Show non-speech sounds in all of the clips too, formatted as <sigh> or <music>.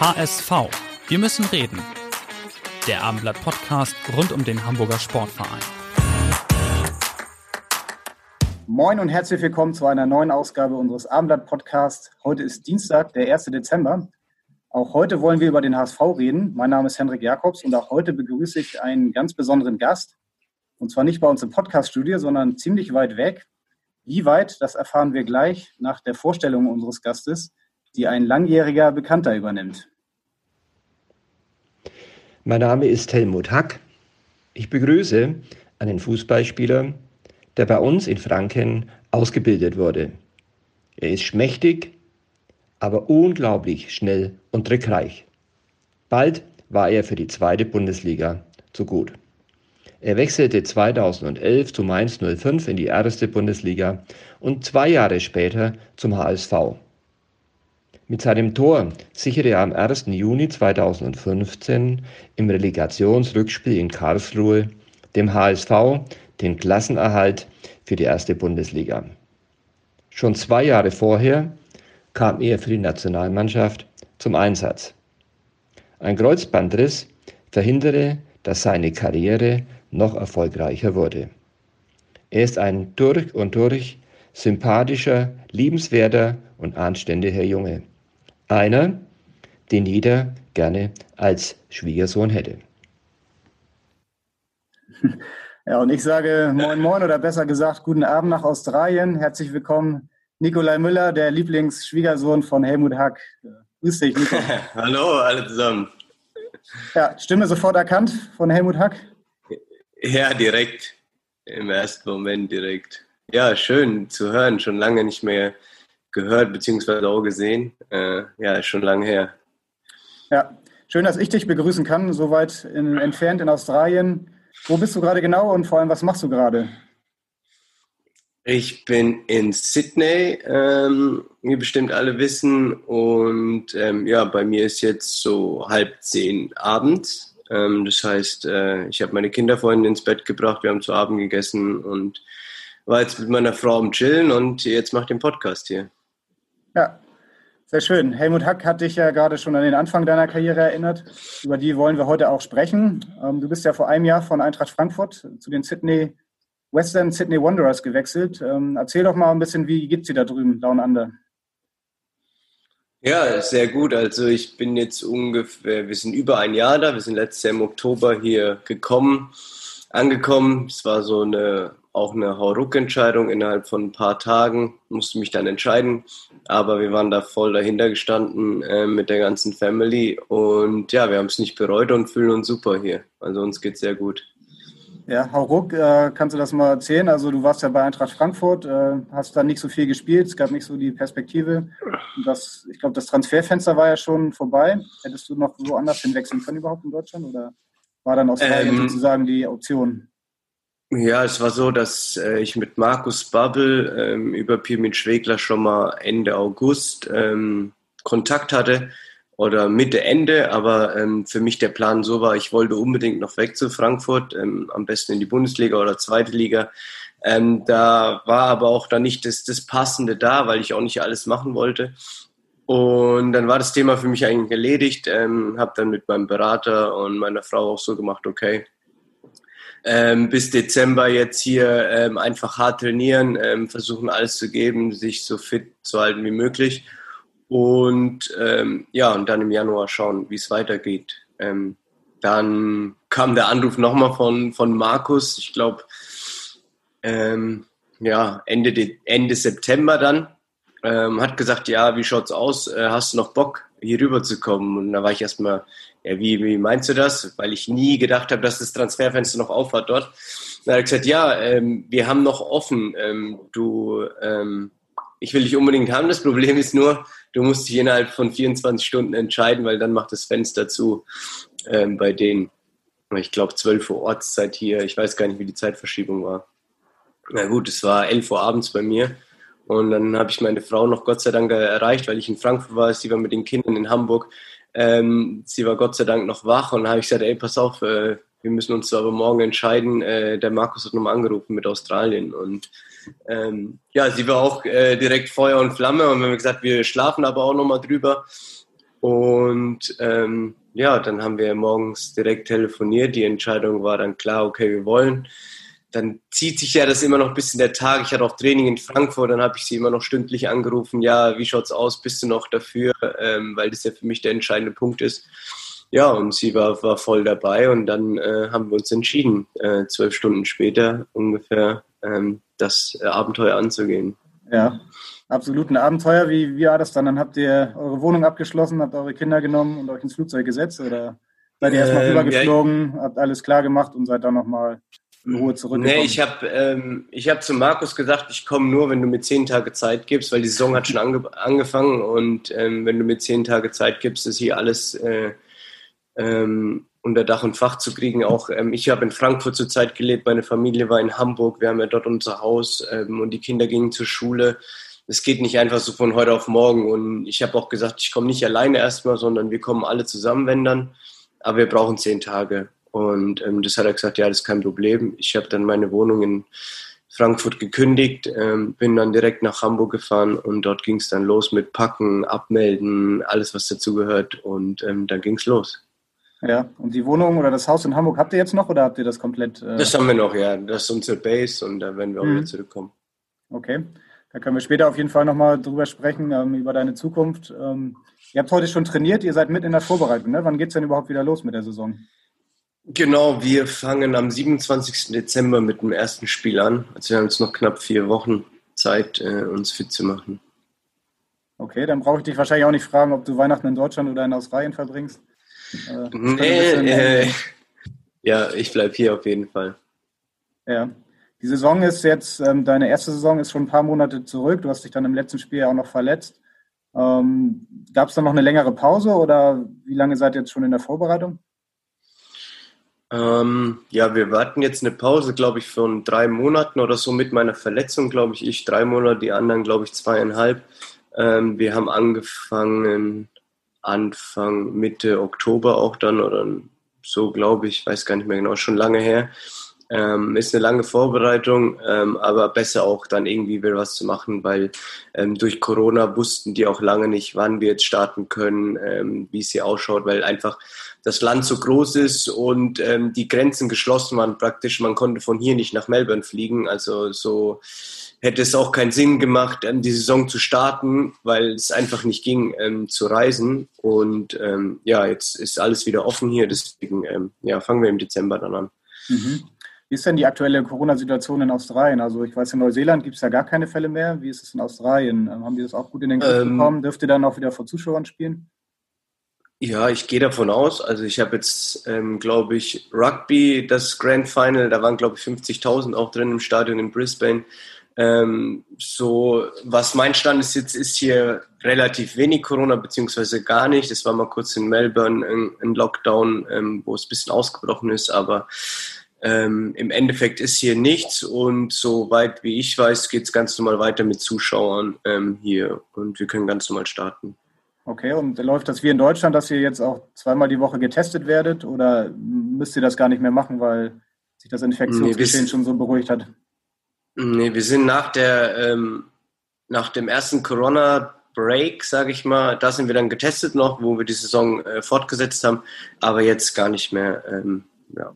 HSV. Wir müssen reden. Der Abendblatt Podcast rund um den Hamburger Sportverein. Moin und herzlich willkommen zu einer neuen Ausgabe unseres Abendblatt Podcasts. Heute ist Dienstag, der 1. Dezember. Auch heute wollen wir über den HSV reden. Mein Name ist Henrik Jakobs und auch heute begrüße ich einen ganz besonderen Gast. Und zwar nicht bei uns im Podcaststudio, sondern ziemlich weit weg. Wie weit, das erfahren wir gleich nach der Vorstellung unseres Gastes die ein langjähriger Bekannter übernimmt. Mein Name ist Helmut Hack. Ich begrüße einen Fußballspieler, der bei uns in Franken ausgebildet wurde. Er ist schmächtig, aber unglaublich schnell und trickreich. Bald war er für die zweite Bundesliga zu gut. Er wechselte 2011 zu Mainz 05 in die erste Bundesliga und zwei Jahre später zum HSV. Mit seinem Tor sicherte er am 1. Juni 2015 im Relegationsrückspiel in Karlsruhe dem HSV den Klassenerhalt für die erste Bundesliga. Schon zwei Jahre vorher kam er für die Nationalmannschaft zum Einsatz. Ein Kreuzbandriss verhinderte, dass seine Karriere noch erfolgreicher wurde. Er ist ein durch und durch sympathischer, liebenswerter und anständiger Junge. Einer, den jeder gerne als Schwiegersohn hätte. <laughs> Ja, und ich sage Moin Moin oder besser gesagt Guten Abend nach Australien. Herzlich willkommen, Nikolai Müller, der Lieblingsschwiegersohn von Helmut Hack. Grüß dich, Nico. <laughs> Hallo, alle zusammen. Ja, Stimme sofort erkannt von Helmut Hack? Ja, direkt. Im ersten Moment direkt. Ja, schön zu hören. Schon lange nicht mehr gehört bzw. auch gesehen. Äh, ja, ist schon lange her. Ja, schön, dass ich dich begrüßen kann, so weit in, entfernt in Australien. Wo bist du gerade genau und vor allem, was machst du gerade? Ich bin in Sydney, ähm, wie bestimmt alle wissen. Und ähm, ja, bei mir ist jetzt so halb zehn abends. Ähm, das heißt, äh, ich habe meine Kinder vorhin ins Bett gebracht, wir haben zu Abend gegessen und war jetzt mit meiner Frau am Chillen und jetzt mache ich den Podcast hier. Ja, sehr schön. Helmut Hack hat dich ja gerade schon an den Anfang deiner Karriere erinnert. Über die wollen wir heute auch sprechen. Ähm, du bist ja vor einem Jahr von Eintracht Frankfurt zu den Sydney Western Sydney Wanderers gewechselt. Ähm, erzähl doch mal ein bisschen, wie geht es dir da drüben, Down Under? Ja, sehr gut. Also ich bin jetzt ungefähr, wir sind über ein Jahr da. Wir sind letztes Jahr im Oktober hier gekommen, angekommen. Es war so eine auch eine Hauruck-Entscheidung innerhalb von ein paar Tagen, musste mich dann entscheiden. Aber wir waren da voll dahinter gestanden äh, mit der ganzen Family und ja, wir haben es nicht bereut und fühlen uns super hier. Also uns geht sehr gut. Ja, Hauruck, äh, kannst du das mal erzählen? Also du warst ja bei Eintracht Frankfurt, äh, hast da nicht so viel gespielt, es gab nicht so die Perspektive. Das, ich glaube, das Transferfenster war ja schon vorbei. Hättest du noch woanders hinwechseln können überhaupt in Deutschland oder war dann Australien ähm, sozusagen die Option? Ja, es war so, dass äh, ich mit Markus Babbel ähm, über Pirmin Schwegler schon mal Ende August ähm, Kontakt hatte oder Mitte, Ende, aber ähm, für mich der Plan so war, ich wollte unbedingt noch weg zu Frankfurt, ähm, am besten in die Bundesliga oder zweite Liga. Ähm, da war aber auch dann nicht das, das Passende da, weil ich auch nicht alles machen wollte. Und dann war das Thema für mich eigentlich erledigt, ähm, habe dann mit meinem Berater und meiner Frau auch so gemacht, okay, ähm, bis Dezember jetzt hier ähm, einfach hart trainieren, ähm, versuchen alles zu geben, sich so fit zu halten wie möglich. Und ähm, ja, und dann im Januar schauen, wie es weitergeht. Ähm, dann kam der Anruf nochmal von, von Markus, ich glaube, ähm, ja, Ende, Ende September dann. hat gesagt, ja, wie schaut's aus? Äh, hast du noch Bock, hier rüber zu kommen? Und da war ich erstmal ja, wie, wie meinst du das? Weil ich nie gedacht habe, dass das Transferfenster noch aufhat dort. Dann hat er gesagt, ja, ähm, wir haben noch offen. Ähm, du, ähm, ich will dich unbedingt haben. Das Problem ist nur, du musst dich innerhalb von 24 Stunden entscheiden, weil dann macht das Fenster zu ähm, bei denen. Ich glaube 12 Uhr Ortszeit hier. Ich weiß gar nicht, wie die Zeitverschiebung war. Na gut, es war 11 Uhr abends bei mir. Und dann habe ich meine Frau noch Gott sei Dank erreicht, weil ich in Frankfurt war. Sie war mit den Kindern in Hamburg. Ähm, sie war Gott sei Dank noch wach und habe ich gesagt, ey, pass auf, äh, wir müssen uns aber morgen entscheiden. Äh, der Markus hat nochmal angerufen mit Australien. Und ähm, ja, sie war auch äh, direkt Feuer und Flamme und wir haben gesagt, wir schlafen aber auch nochmal drüber. Und ähm, ja, dann haben wir morgens direkt telefoniert. Die Entscheidung war dann klar, okay, wir wollen dann zieht sich ja das immer noch bis in der Tag. Ich hatte auch Training in Frankfurt, dann habe ich sie immer noch stündlich angerufen. Ja, wie schaut's aus? Bist du noch dafür? Ähm, weil das ja für mich der entscheidende Punkt ist. Ja, und sie war, war voll dabei und dann äh, haben wir uns entschieden, äh, zwölf Stunden später ungefähr ähm, das äh, Abenteuer anzugehen. Ja, absolut ein Abenteuer. Wie, wie war das dann? Dann habt ihr eure Wohnung abgeschlossen, habt eure Kinder genommen und euch ins Flugzeug gesetzt oder seid ihr erstmal ähm, rübergeflogen, ja, habt alles klar gemacht und seid dann nochmal in Ruhe zurückgekommen? Nee, ich habe ähm, hab zu Markus gesagt, ich komme nur, wenn du mir zehn Tage Zeit gibst, weil die Saison hat schon ange angefangen und ähm, wenn du mir zehn Tage Zeit gibst, ist hier alles äh, ähm, unter Dach und Fach zu kriegen. Auch ähm, ich habe in Frankfurt zur Zeit gelebt, meine Familie war in Hamburg, wir haben ja dort unser Haus ähm, und die Kinder gingen zur Schule. Es geht nicht einfach so von heute auf morgen und ich habe auch gesagt, ich komme nicht alleine erstmal, sondern wir kommen alle zusammen, wenn dann. Aber wir brauchen zehn Tage. Und ähm, das hat er gesagt, ja, das ist kein Problem. Ich habe dann meine Wohnung in Frankfurt gekündigt, ähm, bin dann direkt nach Hamburg gefahren und dort ging es dann los mit Packen, Abmelden, alles was dazugehört und ähm, dann ging es los. Ja, und die Wohnung oder das Haus in Hamburg habt ihr jetzt noch oder habt ihr das komplett? Äh das haben wir noch, ja. Das ist unsere Base und da werden wir auch mhm. wieder zurückkommen. Okay, da können wir später auf jeden Fall nochmal drüber sprechen, ähm, über deine Zukunft. Ähm, ihr habt heute schon trainiert, ihr seid mit in der Vorbereitung. Ne? Wann geht es denn überhaupt wieder los mit der Saison? Genau, wir fangen am 27. Dezember mit dem ersten Spiel an. Also wir haben jetzt noch knapp vier Wochen Zeit, äh, uns fit zu machen. Okay, dann brauche ich dich wahrscheinlich auch nicht fragen, ob du Weihnachten in Deutschland oder in Australien verbringst. Äh, nee, äh, ja, ich bleibe hier auf jeden Fall. Ja. Die Saison ist jetzt, ähm, deine erste Saison ist schon ein paar Monate zurück. Du hast dich dann im letzten Spiel ja auch noch verletzt. Ähm, Gab es dann noch eine längere Pause oder wie lange seid ihr jetzt schon in der Vorbereitung? Ähm, ja, wir warten jetzt eine Pause, glaube ich, von drei Monaten oder so mit meiner Verletzung, glaube ich, ich drei Monate, die anderen, glaube ich, zweieinhalb. Ähm, wir haben angefangen Anfang, Mitte Oktober auch dann oder so, glaube ich, weiß gar nicht mehr genau, schon lange her. Ähm, ist eine lange Vorbereitung, ähm, aber besser auch dann irgendwie wieder was zu machen, weil ähm, durch Corona wussten die auch lange nicht, wann wir jetzt starten können, ähm, wie es hier ausschaut, weil einfach das Land so groß ist und ähm, die Grenzen geschlossen waren praktisch. Man konnte von hier nicht nach Melbourne fliegen, also so hätte es auch keinen Sinn gemacht, ähm, die Saison zu starten, weil es einfach nicht ging, ähm, zu reisen. Und ähm, ja, jetzt ist alles wieder offen hier, deswegen ähm, ja, fangen wir im Dezember dann an. Mhm. Wie ist denn die aktuelle Corona-Situation in Australien? Also ich weiß, in Neuseeland gibt es ja gar keine Fälle mehr. Wie ist es in Australien? Ähm, haben die das auch gut in den Griff bekommen? Dürft ihr dann auch wieder vor Zuschauern spielen? Ja, ich gehe davon aus. Also ich habe jetzt, ähm, glaube ich, Rugby, das Grand Final, da waren, glaube ich, 50.000 auch drin im Stadion in Brisbane. Ähm, so, was mein Stand ist jetzt, ist hier relativ wenig Corona, beziehungsweise gar nicht. Es war mal kurz in Melbourne ein, ein Lockdown, ähm, wo es ein bisschen ausgebrochen ist, aber ähm, im Endeffekt ist hier nichts und soweit wie ich weiß, geht es ganz normal weiter mit Zuschauern ähm, hier und wir können ganz normal starten. Okay, und läuft das wie in Deutschland, dass ihr jetzt auch zweimal die Woche getestet werdet oder müsst ihr das gar nicht mehr machen, weil sich das Infektionsgeschehen nee, schon so beruhigt hat? Nee, wir sind nach der, ähm, nach dem ersten Corona-Break, sage ich mal, da sind wir dann getestet noch, wo wir die Saison äh, fortgesetzt haben, aber jetzt gar nicht mehr, ähm, ja.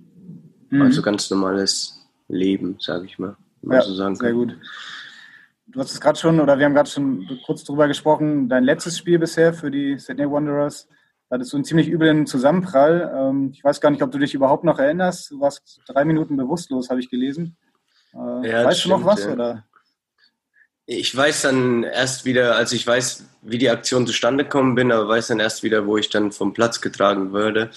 Mhm. Also ganz normales Leben, sage ich mal. Ja, so sagen sehr gut. Du hast es gerade schon, oder wir haben gerade schon kurz drüber gesprochen, dein letztes Spiel bisher für die Sydney Wanderers, da hattest du einen ziemlich üblen Zusammenprall. Ähm, ich weiß gar nicht, ob du dich überhaupt noch erinnerst. Du warst drei Minuten bewusstlos, habe ich gelesen. Äh, ja, weißt stimmt, du noch was? Ja. Oder? Ich weiß dann erst wieder, also ich weiß, wie die Aktion zustande gekommen bin, aber weiß dann erst wieder, wo ich dann vom Platz getragen würde.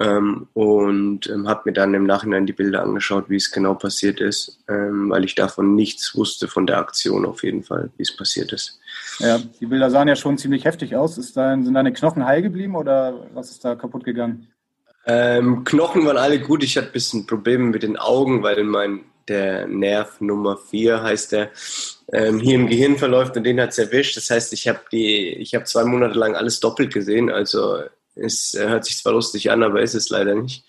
Ähm, und ähm, habe mir dann im Nachhinein die Bilder angeschaut, wie es genau passiert ist, ähm, weil ich davon nichts wusste von der Aktion auf jeden Fall, wie es passiert ist. Ja, die Bilder sahen ja schon ziemlich heftig aus. Ist dein, sind deine Knochen heil geblieben oder was ist da kaputt gegangen? Ähm, Knochen waren alle gut. Ich hatte ein bisschen Probleme mit den Augen, weil mein der Nerv Nummer 4 heißt der, ähm, hier im Gehirn verläuft und den hat es erwischt. Das heißt, ich habe die, ich habe zwei Monate lang alles doppelt gesehen. Also es hört sich zwar lustig an, aber ist es leider nicht.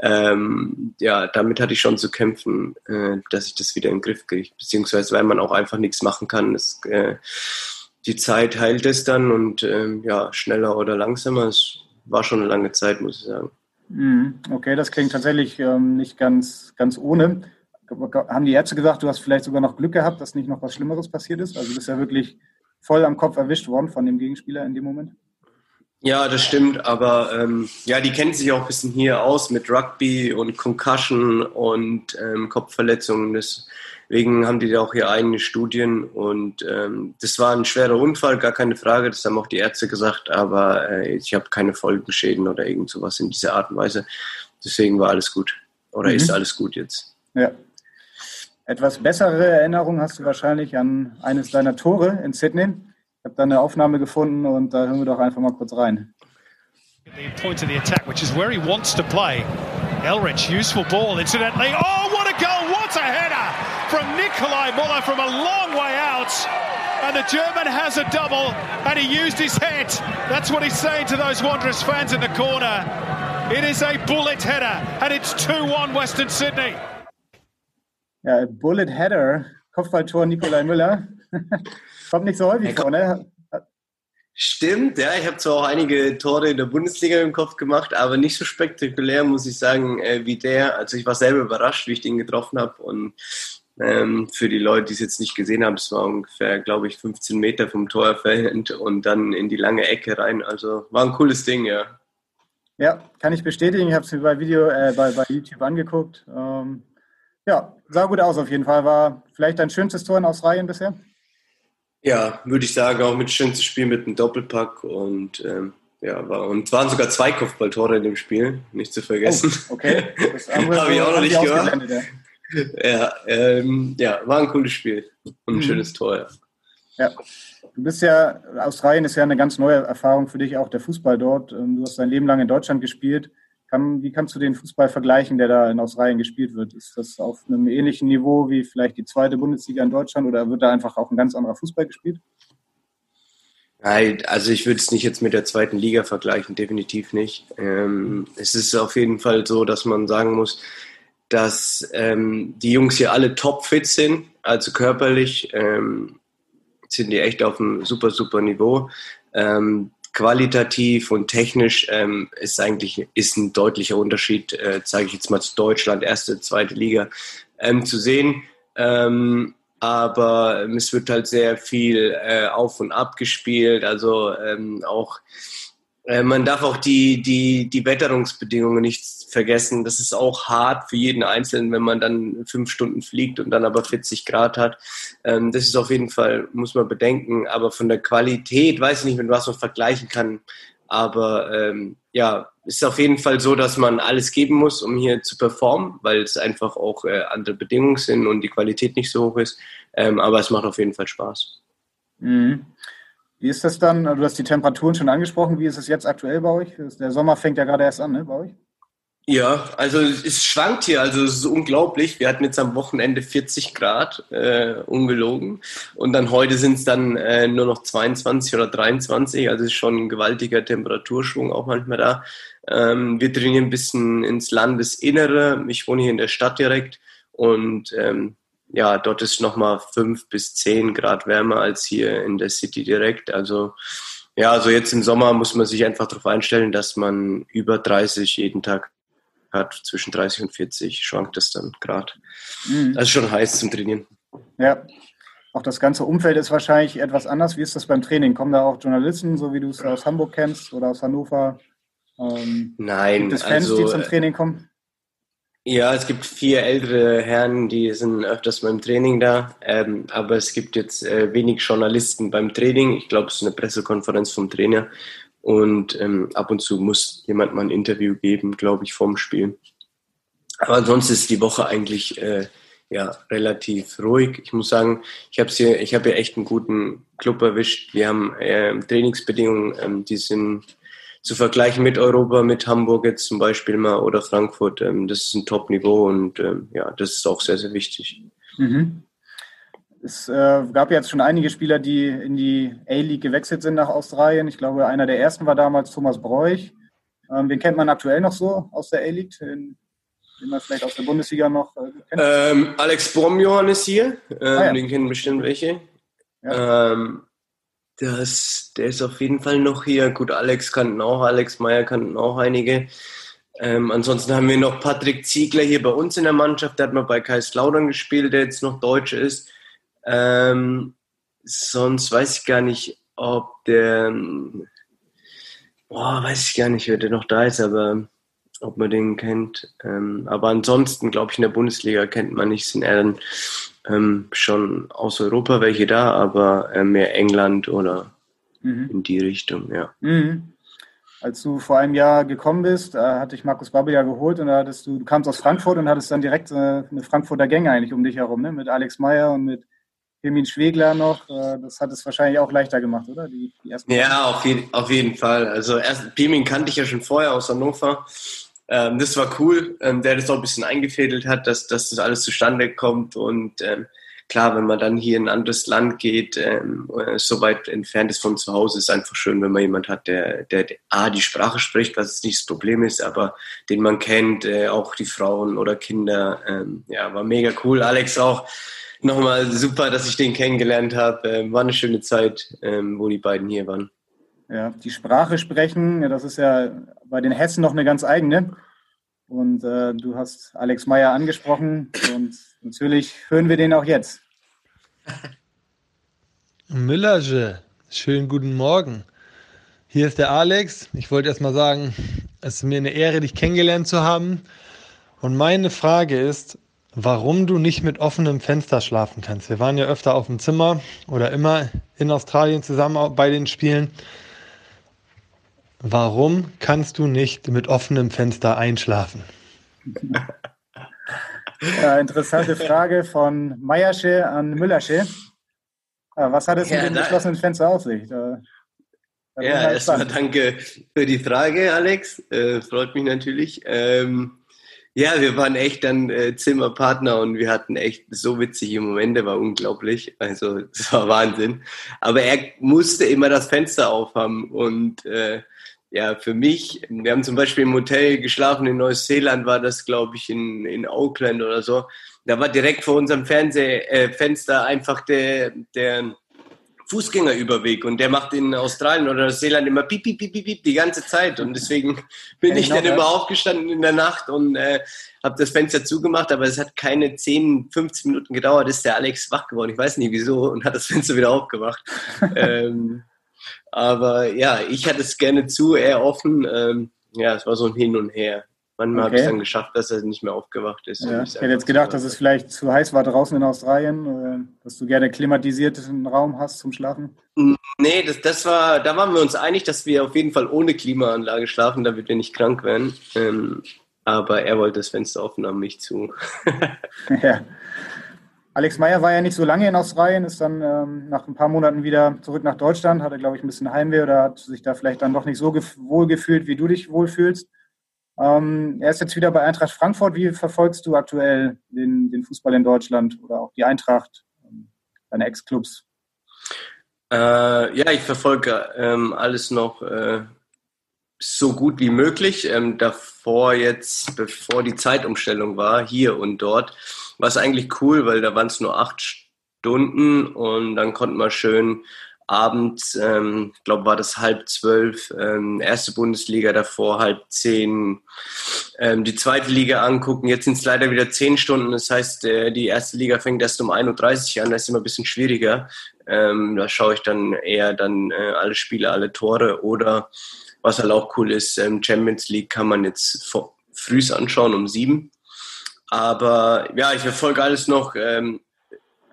Ähm, ja, damit hatte ich schon zu kämpfen, äh, dass ich das wieder in den Griff kriege. Beziehungsweise, weil man auch einfach nichts machen kann. Es, äh, die Zeit heilt es dann und ähm, ja, schneller oder langsamer. Es war schon eine lange Zeit, muss ich sagen. Mhm. Okay, das klingt tatsächlich ähm, nicht ganz, ganz ohne. Haben die Ärzte gesagt, du hast vielleicht sogar noch Glück gehabt, dass nicht noch was Schlimmeres passiert ist? Also du bist ja wirklich voll am Kopf erwischt worden von dem Gegenspieler in dem Moment? Ja, das stimmt, aber ähm, ja, die kennen sich auch ein bisschen hier aus mit Rugby und Concussion und ähm, Kopfverletzungen. Deswegen haben die da auch hier eigene Studien und ähm, das war ein schwerer Unfall, gar keine Frage, das haben auch die Ärzte gesagt, aber äh, ich habe keine Folgenschäden oder irgend sowas in dieser Art und Weise. Deswegen war alles gut oder mhm. ist alles gut jetzt. Ja. Etwas bessere Erinnerung hast du wahrscheinlich an eines deiner Tore in Sydney. Ich habe da eine Aufnahme gefunden und da hören wir doch einfach mal kurz rein. The point of the attack, which is where he wants to play. Elrich, useful ball, incidentally. Oh, what a goal! What a header from Nikolai Muller from a long way out. And the German has a double, and he used his head. That's what he's saying to those Wanderers fans in the corner. It is a bullet header, and it's 2-1 Western Sydney. Ja, Bullet Header, Kopfballtor Nikolai Müller. <laughs> Kommt nicht so häufig vor, ne? Stimmt, ja, ich habe zwar auch einige Tore in der Bundesliga im Kopf gemacht, aber nicht so spektakulär, muss ich sagen, äh, wie der. Also ich war selber überrascht, wie ich den getroffen habe. Und ähm, für die Leute, die es jetzt nicht gesehen haben, es war ungefähr, glaube ich, 15 Meter vom Tor entfernt und dann in die lange Ecke rein. Also war ein cooles Ding, ja. Ja, kann ich bestätigen. Ich habe es mir bei Video, äh, bei, bei YouTube angeguckt. Ähm, ja, sah gut aus auf jeden Fall. War vielleicht dein schönstes Tor in Australien bisher? Ja, würde ich sagen, auch mit schönstes Spiel mit einem Doppelpack und ähm, ja, war, und es waren sogar zwei Kopfballtore in dem Spiel, nicht zu vergessen. Oh, okay, das <laughs> habe ich auch noch nicht gehört. Ja, ähm, ja, war ein cooles Spiel und ein mhm. schönes Tor. Ja. ja. Du bist ja, Australien ist ja eine ganz neue Erfahrung für dich, auch der Fußball dort. Ähm, du hast dein Leben lang in Deutschland gespielt. Kann, wie kannst du den Fußball vergleichen, der da in Australien gespielt wird? Ist das auf einem ähnlichen Niveau wie vielleicht die zweite Bundesliga in Deutschland oder wird da einfach auch ein ganz anderer Fußball gespielt? Nein, also ich würde es nicht jetzt mit der zweiten Liga vergleichen, definitiv nicht. Ähm, es ist auf jeden Fall so, dass man sagen muss, dass ähm, die Jungs hier alle topfit sind, also körperlich ähm, sind die echt auf einem super, super Niveau. Ähm, qualitativ und technisch ähm, ist eigentlich ist ein deutlicher Unterschied, äh, zeige ich jetzt mal zu Deutschland, erste, zweite Liga, ähm, zu sehen. Ähm, aber es wird halt sehr viel äh, auf und ab gespielt, also ähm, auch äh, man darf auch die, die, die Wetterungsbedingungen nicht vergessen. Das ist auch hart für jeden Einzelnen, wenn man dann fünf Stunden fliegt und dann aber 40 Grad hat. Ähm, das ist auf jeden Fall, muss man bedenken. Aber von der Qualität, weiß ich nicht, mit was man vergleichen kann. Aber ähm, ja, ist auf jeden Fall so, dass man alles geben muss, um hier zu performen, weil es einfach auch äh, andere Bedingungen sind und die Qualität nicht so hoch ist. Ähm, aber es macht auf jeden Fall Spaß. Mhm. Wie ist das dann? Du hast die Temperaturen schon angesprochen. Wie ist es jetzt aktuell bei euch? Der Sommer fängt ja gerade erst an, ne, bei euch? Ja, also es schwankt hier, also es ist unglaublich. Wir hatten jetzt am Wochenende 40 Grad, äh, ungelogen. Und dann heute sind es dann äh, nur noch 22 oder 23. Also es ist schon ein gewaltiger Temperaturschwung auch manchmal da. Ähm, wir trainieren ein bisschen ins Landesinnere. Ich wohne hier in der Stadt direkt. Und ähm, ja, dort ist nochmal fünf bis zehn Grad wärmer als hier in der City direkt. Also ja, also jetzt im Sommer muss man sich einfach darauf einstellen, dass man über 30 jeden Tag hat. Zwischen 30 und 40 schwankt es dann Grad. Mhm. Also schon heiß zum Trainieren. Ja, auch das ganze Umfeld ist wahrscheinlich etwas anders. Wie ist das beim Training? Kommen da auch Journalisten, so wie du es aus Hamburg kennst oder aus Hannover? Ähm, Nein, gibt es Fans, also, die zum Training kommen? Ja, es gibt vier ältere Herren, die sind öfters beim Training da, ähm, aber es gibt jetzt äh, wenig Journalisten beim Training. Ich glaube, es ist eine Pressekonferenz vom Trainer Und ähm, ab und zu muss jemand mal ein Interview geben, glaube ich, vorm Spiel. Aber ansonsten ist die Woche eigentlich äh, ja, relativ ruhig. Ich muss sagen, ich habe hier, ich hier echt einen guten Club erwischt. Wir haben äh, Trainingsbedingungen, ähm, die sind zu vergleichen mit Europa, mit Hamburg jetzt zum Beispiel mal oder Frankfurt. Ähm, das ist ein Top-Niveau und ähm, ja, das ist auch sehr, sehr wichtig. Mhm. Es äh, gab jetzt schon einige Spieler, die in die A-League gewechselt sind nach Australien. Ich glaube, einer der ersten war damals Thomas Bräuch. Ähm, wen kennt man aktuell noch so aus der A-League? Den, den man vielleicht aus der Bundesliga noch äh, kennt? Ähm, Alex Bromjohann ist hier. Ähm, ah, ja. Den kennen bestimmt welche. Ja. Ähm, das, der ist auf jeden Fall noch hier. Gut, Alex kannten auch, Alex Meyer kannten auch einige. Ähm, ansonsten haben wir noch Patrick Ziegler hier bei uns in der Mannschaft. Der hat mal bei Kaiserslautern gespielt, der jetzt noch Deutsch ist. Ähm, sonst weiß ich gar nicht, ob der, boah, weiß ich gar nicht, wer der noch da ist, aber ob man den kennt. Ähm, aber ansonsten, glaube ich, in der Bundesliga kennt man nicht, sind eher dann ähm, schon aus Europa welche da, aber äh, mehr England oder mhm. in die Richtung, ja. Mhm. Als du vor einem Jahr gekommen bist, äh, hatte ich Markus Babbel ja geholt und da hattest du, du kamst aus Frankfurt und hattest dann direkt äh, eine Frankfurter Gänge eigentlich um dich herum, ne? mit Alex Meyer und mit Firmin Schwegler noch. Äh, das hat es wahrscheinlich auch leichter gemacht, oder? Die, die ja, auf, je, auf jeden Fall. Also erst Pirmin kannte ich ja schon vorher aus Hannover. Ähm, das war cool, ähm, der das auch ein bisschen eingefädelt hat, dass, dass das alles zustande kommt. Und ähm, klar, wenn man dann hier in ein anderes Land geht, ähm, äh, so weit entfernt ist von zu Hause, ist einfach schön, wenn man jemand hat, der, der, der A, die Sprache spricht, was nicht das Problem ist, aber den man kennt, äh, auch die Frauen oder Kinder. Ähm, ja, war mega cool. Alex auch nochmal super, dass ich den kennengelernt habe. Ähm, war eine schöne Zeit, ähm, wo die beiden hier waren. Ja, die Sprache sprechen, das ist ja bei den Hessen noch eine ganz eigene. Und äh, du hast Alex Meyer angesprochen und natürlich hören wir den auch jetzt. Müllerge, schönen guten Morgen. Hier ist der Alex. Ich wollte erst mal sagen, es ist mir eine Ehre, dich kennengelernt zu haben. Und meine Frage ist, warum du nicht mit offenem Fenster schlafen kannst. Wir waren ja öfter auf dem Zimmer oder immer in Australien zusammen bei den Spielen. Warum kannst du nicht mit offenem Fenster einschlafen? Ja, interessante Frage von Meiersche an Müllersche. Was hat es ja, mit dem geschlossenen Fenster auf sich? Da, ja, erstmal danke für die Frage, Alex. Äh, freut mich natürlich. Ähm, ja, wir waren echt dann äh, Zimmerpartner und wir hatten echt so witzige Momente, war unglaublich. Also <laughs> das war Wahnsinn. Aber er musste immer das Fenster aufhaben und äh, ja, für mich, wir haben zum Beispiel im Hotel geschlafen in Neuseeland, war das, glaube ich, in, in Auckland oder so. Da war direkt vor unserem Fernsehfenster äh, einfach der, der Fußgängerüberweg und der macht in Australien oder Neuseeland immer piep, piep, piep, piep, piep die ganze Zeit und deswegen <laughs> bin ich dann immer aufgestanden in der Nacht und äh, habe das Fenster zugemacht, aber es hat keine 10, 15 Minuten gedauert, ist der Alex wach geworden, ich weiß nicht wieso und hat das Fenster wieder aufgemacht. <laughs> ähm, aber ja, ich hatte es gerne zu, eher offen. Ähm, ja, es war so ein Hin und Her. Manchmal okay. habe ich es dann geschafft, dass er nicht mehr aufgewacht ist. Ja, ich hätte jetzt gedacht, dass es vielleicht zu heiß war draußen in Australien, oder dass du gerne klimatisierten Raum hast zum Schlafen. Nee, das, das war, da waren wir uns einig, dass wir auf jeden Fall ohne Klimaanlage schlafen, damit wir nicht krank werden. Ähm, aber er wollte das Fenster offen haben, mich zu. <laughs> ja. Alex Meyer war ja nicht so lange in Australien, ist dann ähm, nach ein paar Monaten wieder zurück nach Deutschland, hatte, glaube ich, ein bisschen Heimweh oder hat sich da vielleicht dann doch nicht so wohl gefühlt, wie du dich wohlfühlst. Ähm, er ist jetzt wieder bei Eintracht Frankfurt. Wie verfolgst du aktuell den, den Fußball in Deutschland oder auch die Eintracht, ähm, deine Ex-Clubs? Äh, ja, ich verfolge ähm, alles noch äh, so gut wie möglich. Ähm, davor jetzt, bevor die Zeitumstellung war, hier und dort, war es eigentlich cool, weil da waren es nur acht Stunden und dann konnte man schön abends, ähm, glaube, war das halb zwölf, ähm, erste Bundesliga, davor halb zehn, ähm, die zweite Liga angucken. Jetzt sind es leider wieder zehn Stunden, das heißt, äh, die erste Liga fängt erst um 1.30 Uhr an, das ist immer ein bisschen schwieriger. Ähm, da schaue ich dann eher dann äh, alle Spiele, alle Tore oder was halt auch cool ist, ähm, Champions League kann man jetzt früh anschauen um sieben. Aber ja, ich verfolge alles noch. Ähm,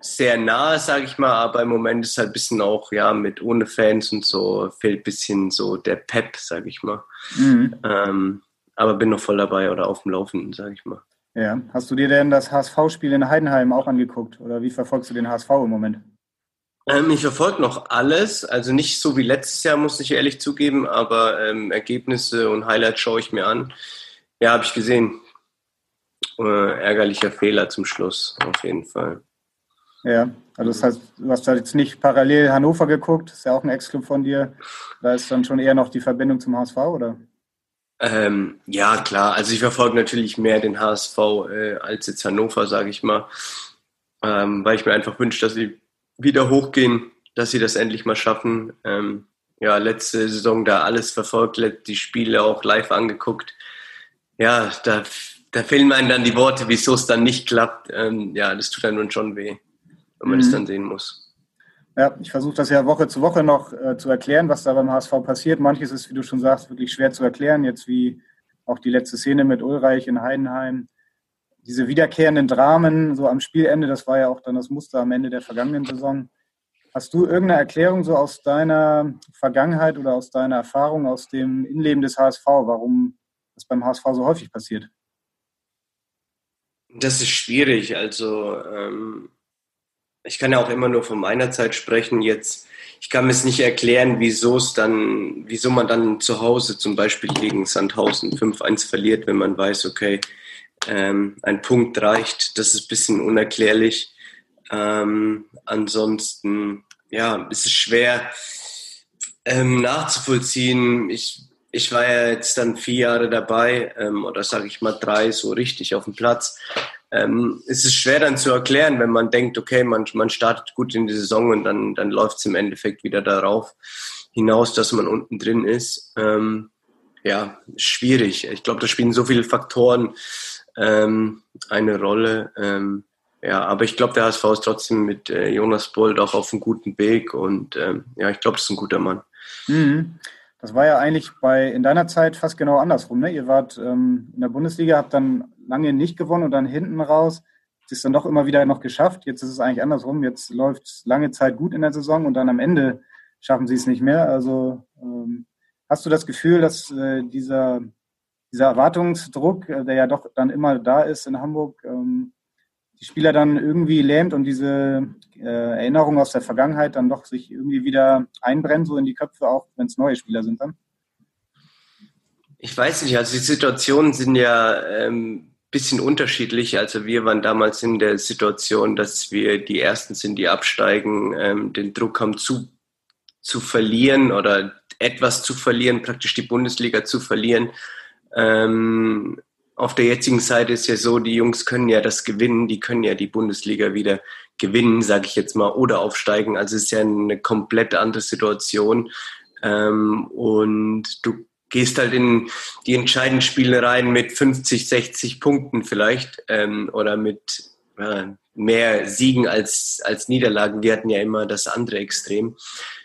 sehr nah, sage ich mal, aber im Moment ist halt ein bisschen auch, ja, mit ohne Fans und so, fehlt ein bisschen so der Pep, sage ich mal. Mhm. Ähm, aber bin noch voll dabei oder auf dem Laufenden, sage ich mal. Ja, hast du dir denn das HSV-Spiel in Heidenheim auch angeguckt oder wie verfolgst du den HSV im Moment? Ähm, ich verfolge noch alles, also nicht so wie letztes Jahr, muss ich ehrlich zugeben, aber ähm, Ergebnisse und Highlights schaue ich mir an. Ja, habe ich gesehen. Äh, ärgerlicher Fehler zum Schluss, auf jeden Fall. Ja, also das heißt, du hast da jetzt nicht parallel Hannover geguckt, ist ja auch ein Ex-Club von dir. Da ist dann schon eher noch die Verbindung zum HSV, oder? Ähm, ja, klar. Also ich verfolge natürlich mehr den HSV äh, als jetzt Hannover, sage ich mal. Ähm, weil ich mir einfach wünsche, dass sie wieder hochgehen, dass sie das endlich mal schaffen. Ähm, ja, letzte Saison da alles verfolgt, die Spiele auch live angeguckt. Ja, da, da fehlen einem dann die Worte, wieso es dann nicht klappt. Ähm, ja, das tut einem schon weh wenn man mhm. es dann sehen muss. Ja, ich versuche das ja Woche zu Woche noch äh, zu erklären, was da beim HSV passiert. Manches ist, wie du schon sagst, wirklich schwer zu erklären. Jetzt wie auch die letzte Szene mit Ulreich in Heidenheim. Diese wiederkehrenden Dramen so am Spielende, das war ja auch dann das Muster am Ende der vergangenen Saison. Hast du irgendeine Erklärung so aus deiner Vergangenheit oder aus deiner Erfahrung aus dem Innenleben des HSV, warum das beim HSV so häufig passiert? Das ist schwierig. Also ähm, ich kann ja auch immer nur von meiner Zeit sprechen. Jetzt, ich kann mir es nicht erklären, wieso es dann, wieso man dann zu Hause zum Beispiel gegen Sandhausen 5-1 verliert, wenn man weiß, okay, ähm, ein Punkt reicht. Das ist ein bisschen unerklärlich. Ähm, ansonsten, ja, es ist schwer ähm, nachzuvollziehen. Ich, ich war ja jetzt dann vier Jahre dabei, ähm, oder sage ich mal drei, so richtig auf dem Platz ähm, es ist schwer dann zu erklären, wenn man denkt, okay, man, man startet gut in die Saison und dann, dann läuft es im Endeffekt wieder darauf hinaus, dass man unten drin ist. Ähm, ja, schwierig. Ich glaube, da spielen so viele Faktoren ähm, eine Rolle. Ähm, ja, aber ich glaube, der HSV ist trotzdem mit äh, Jonas Bold auch auf einem guten Weg und ähm, ja, ich glaube, das ist ein guter Mann. Mhm. Das war ja eigentlich bei in deiner Zeit fast genau andersrum. Ne? Ihr wart ähm, in der Bundesliga, habt dann lange nicht gewonnen und dann hinten raus. Es ist dann doch immer wieder noch geschafft. Jetzt ist es eigentlich andersrum. Jetzt läuft es lange Zeit gut in der Saison und dann am Ende schaffen sie es nicht mehr. Also ähm, hast du das Gefühl, dass äh, dieser, dieser Erwartungsdruck, äh, der ja doch dann immer da ist in Hamburg, ähm, die Spieler dann irgendwie lähmt und diese äh, Erinnerung aus der Vergangenheit dann doch sich irgendwie wieder einbrennen, so in die Köpfe, auch wenn es neue Spieler sind dann? Ich weiß nicht, also die Situationen sind ja ähm, bisschen unterschiedlich. Also wir waren damals in der Situation, dass wir die Ersten sind, die absteigen, ähm, den Druck haben zu, zu verlieren oder etwas zu verlieren, praktisch die Bundesliga zu verlieren. Ähm, auf der jetzigen Seite ist ja so, die Jungs können ja das gewinnen, die können ja die Bundesliga wieder gewinnen, sage ich jetzt mal, oder aufsteigen. Also es ist ja eine komplett andere Situation. Ähm, und du gehst halt in die entscheidenden Spiele rein mit 50, 60 Punkten vielleicht ähm, oder mit äh, mehr Siegen als, als Niederlagen. Wir hatten ja immer das andere Extrem.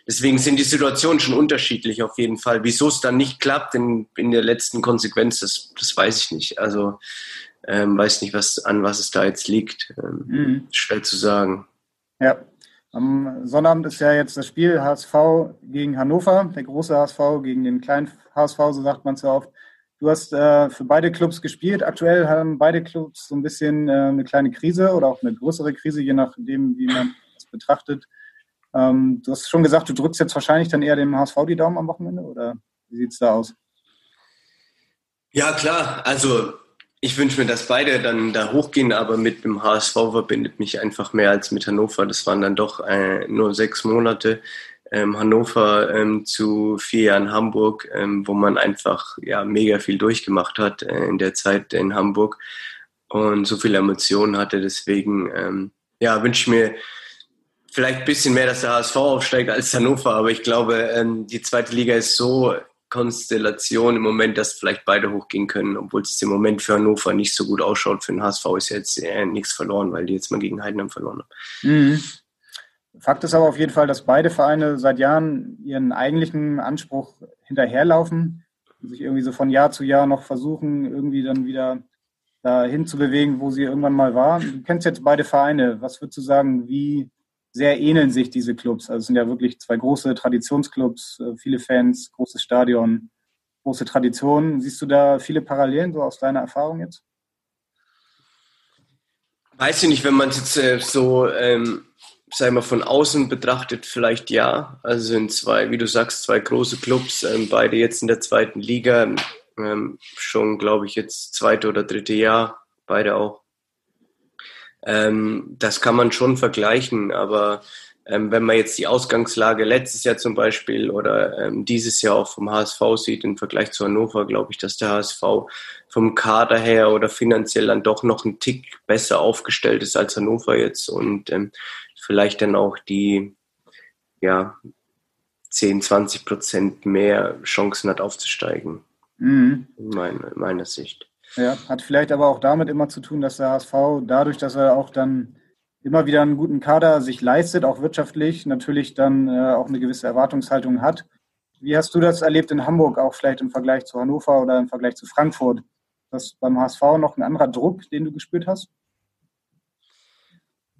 Deswegen sind die Situationen schon unterschiedlich auf jeden Fall. Wieso es dann nicht klappt in, in der letzten Konsequenz, das, das weiß ich nicht. Also ähm, weiß nicht, was, an was es da jetzt liegt. Ähm, mhm. Schwer zu sagen. Ja, am Sonnabend ist ja jetzt das Spiel HSV gegen Hannover, der große HSV gegen den kleinen HSV, so sagt man so oft. Du hast äh, für beide Clubs gespielt. Aktuell haben beide Clubs so ein bisschen äh, eine kleine Krise oder auch eine größere Krise, je nachdem, wie man es betrachtet. Ähm, du hast schon gesagt, du drückst jetzt wahrscheinlich dann eher dem HSV die Daumen am Wochenende oder wie sieht es da aus? Ja, klar. Also ich wünsche mir, dass beide dann da hochgehen, aber mit dem HSV verbindet mich einfach mehr als mit Hannover. Das waren dann doch äh, nur sechs Monate. Ähm, Hannover ähm, zu vier Jahren Hamburg, ähm, wo man einfach ja mega viel durchgemacht hat äh, in der Zeit in Hamburg und so viele Emotionen hatte. Deswegen ja, wünsche ich mir vielleicht ein bisschen mehr, dass der HSV aufsteigt als Hannover, aber ich glaube, die zweite Liga ist so Konstellation im Moment, dass vielleicht beide hochgehen können, obwohl es im Moment für Hannover nicht so gut ausschaut. Für den HSV ist jetzt äh, nichts verloren, weil die jetzt mal gegen Heidenheim verloren haben. Mhm. Fakt ist aber auf jeden Fall, dass beide Vereine seit Jahren ihren eigentlichen Anspruch hinterherlaufen sich irgendwie so von Jahr zu Jahr noch versuchen, irgendwie dann wieder dahin zu bewegen, wo sie irgendwann mal war. Du kennst jetzt beide Vereine. Was würdest du sagen, wie sehr ähneln sich diese Clubs? Also es sind ja wirklich zwei große Traditionsclubs, äh, viele Fans, großes Stadion, große Tradition. Siehst du da viele Parallelen so aus deiner Erfahrung jetzt? Weiß ich nicht, wenn man es jetzt äh, so, ähm, sag mal, von außen betrachtet, vielleicht ja. Also sind zwei, wie du sagst, zwei große Clubs, ähm, beide jetzt in der zweiten Liga, ähm, schon, glaube ich, jetzt zweite oder dritte Jahr, beide auch. Ähm, das kann man schon vergleichen, aber ähm, wenn man jetzt die Ausgangslage letztes Jahr zum Beispiel oder ähm, dieses Jahr auch vom HSV sieht im Vergleich zu Hannover, glaube ich, dass der HSV vom Kader her oder finanziell dann doch noch einen Tick besser aufgestellt ist als Hannover jetzt und ähm, vielleicht dann auch die ja 10, 20 Prozent mehr Chancen hat aufzusteigen. Mhm. In meiner, meiner Sicht. Ja, hat vielleicht aber auch damit immer zu tun, dass der HSV dadurch, dass er auch dann immer wieder einen guten Kader sich leistet, auch wirtschaftlich, natürlich dann äh, auch eine gewisse Erwartungshaltung hat. Wie hast du das erlebt in Hamburg, auch vielleicht im Vergleich zu Hannover oder im Vergleich zu Frankfurt? Das beim HSV noch ein anderer Druck, den du gespürt hast?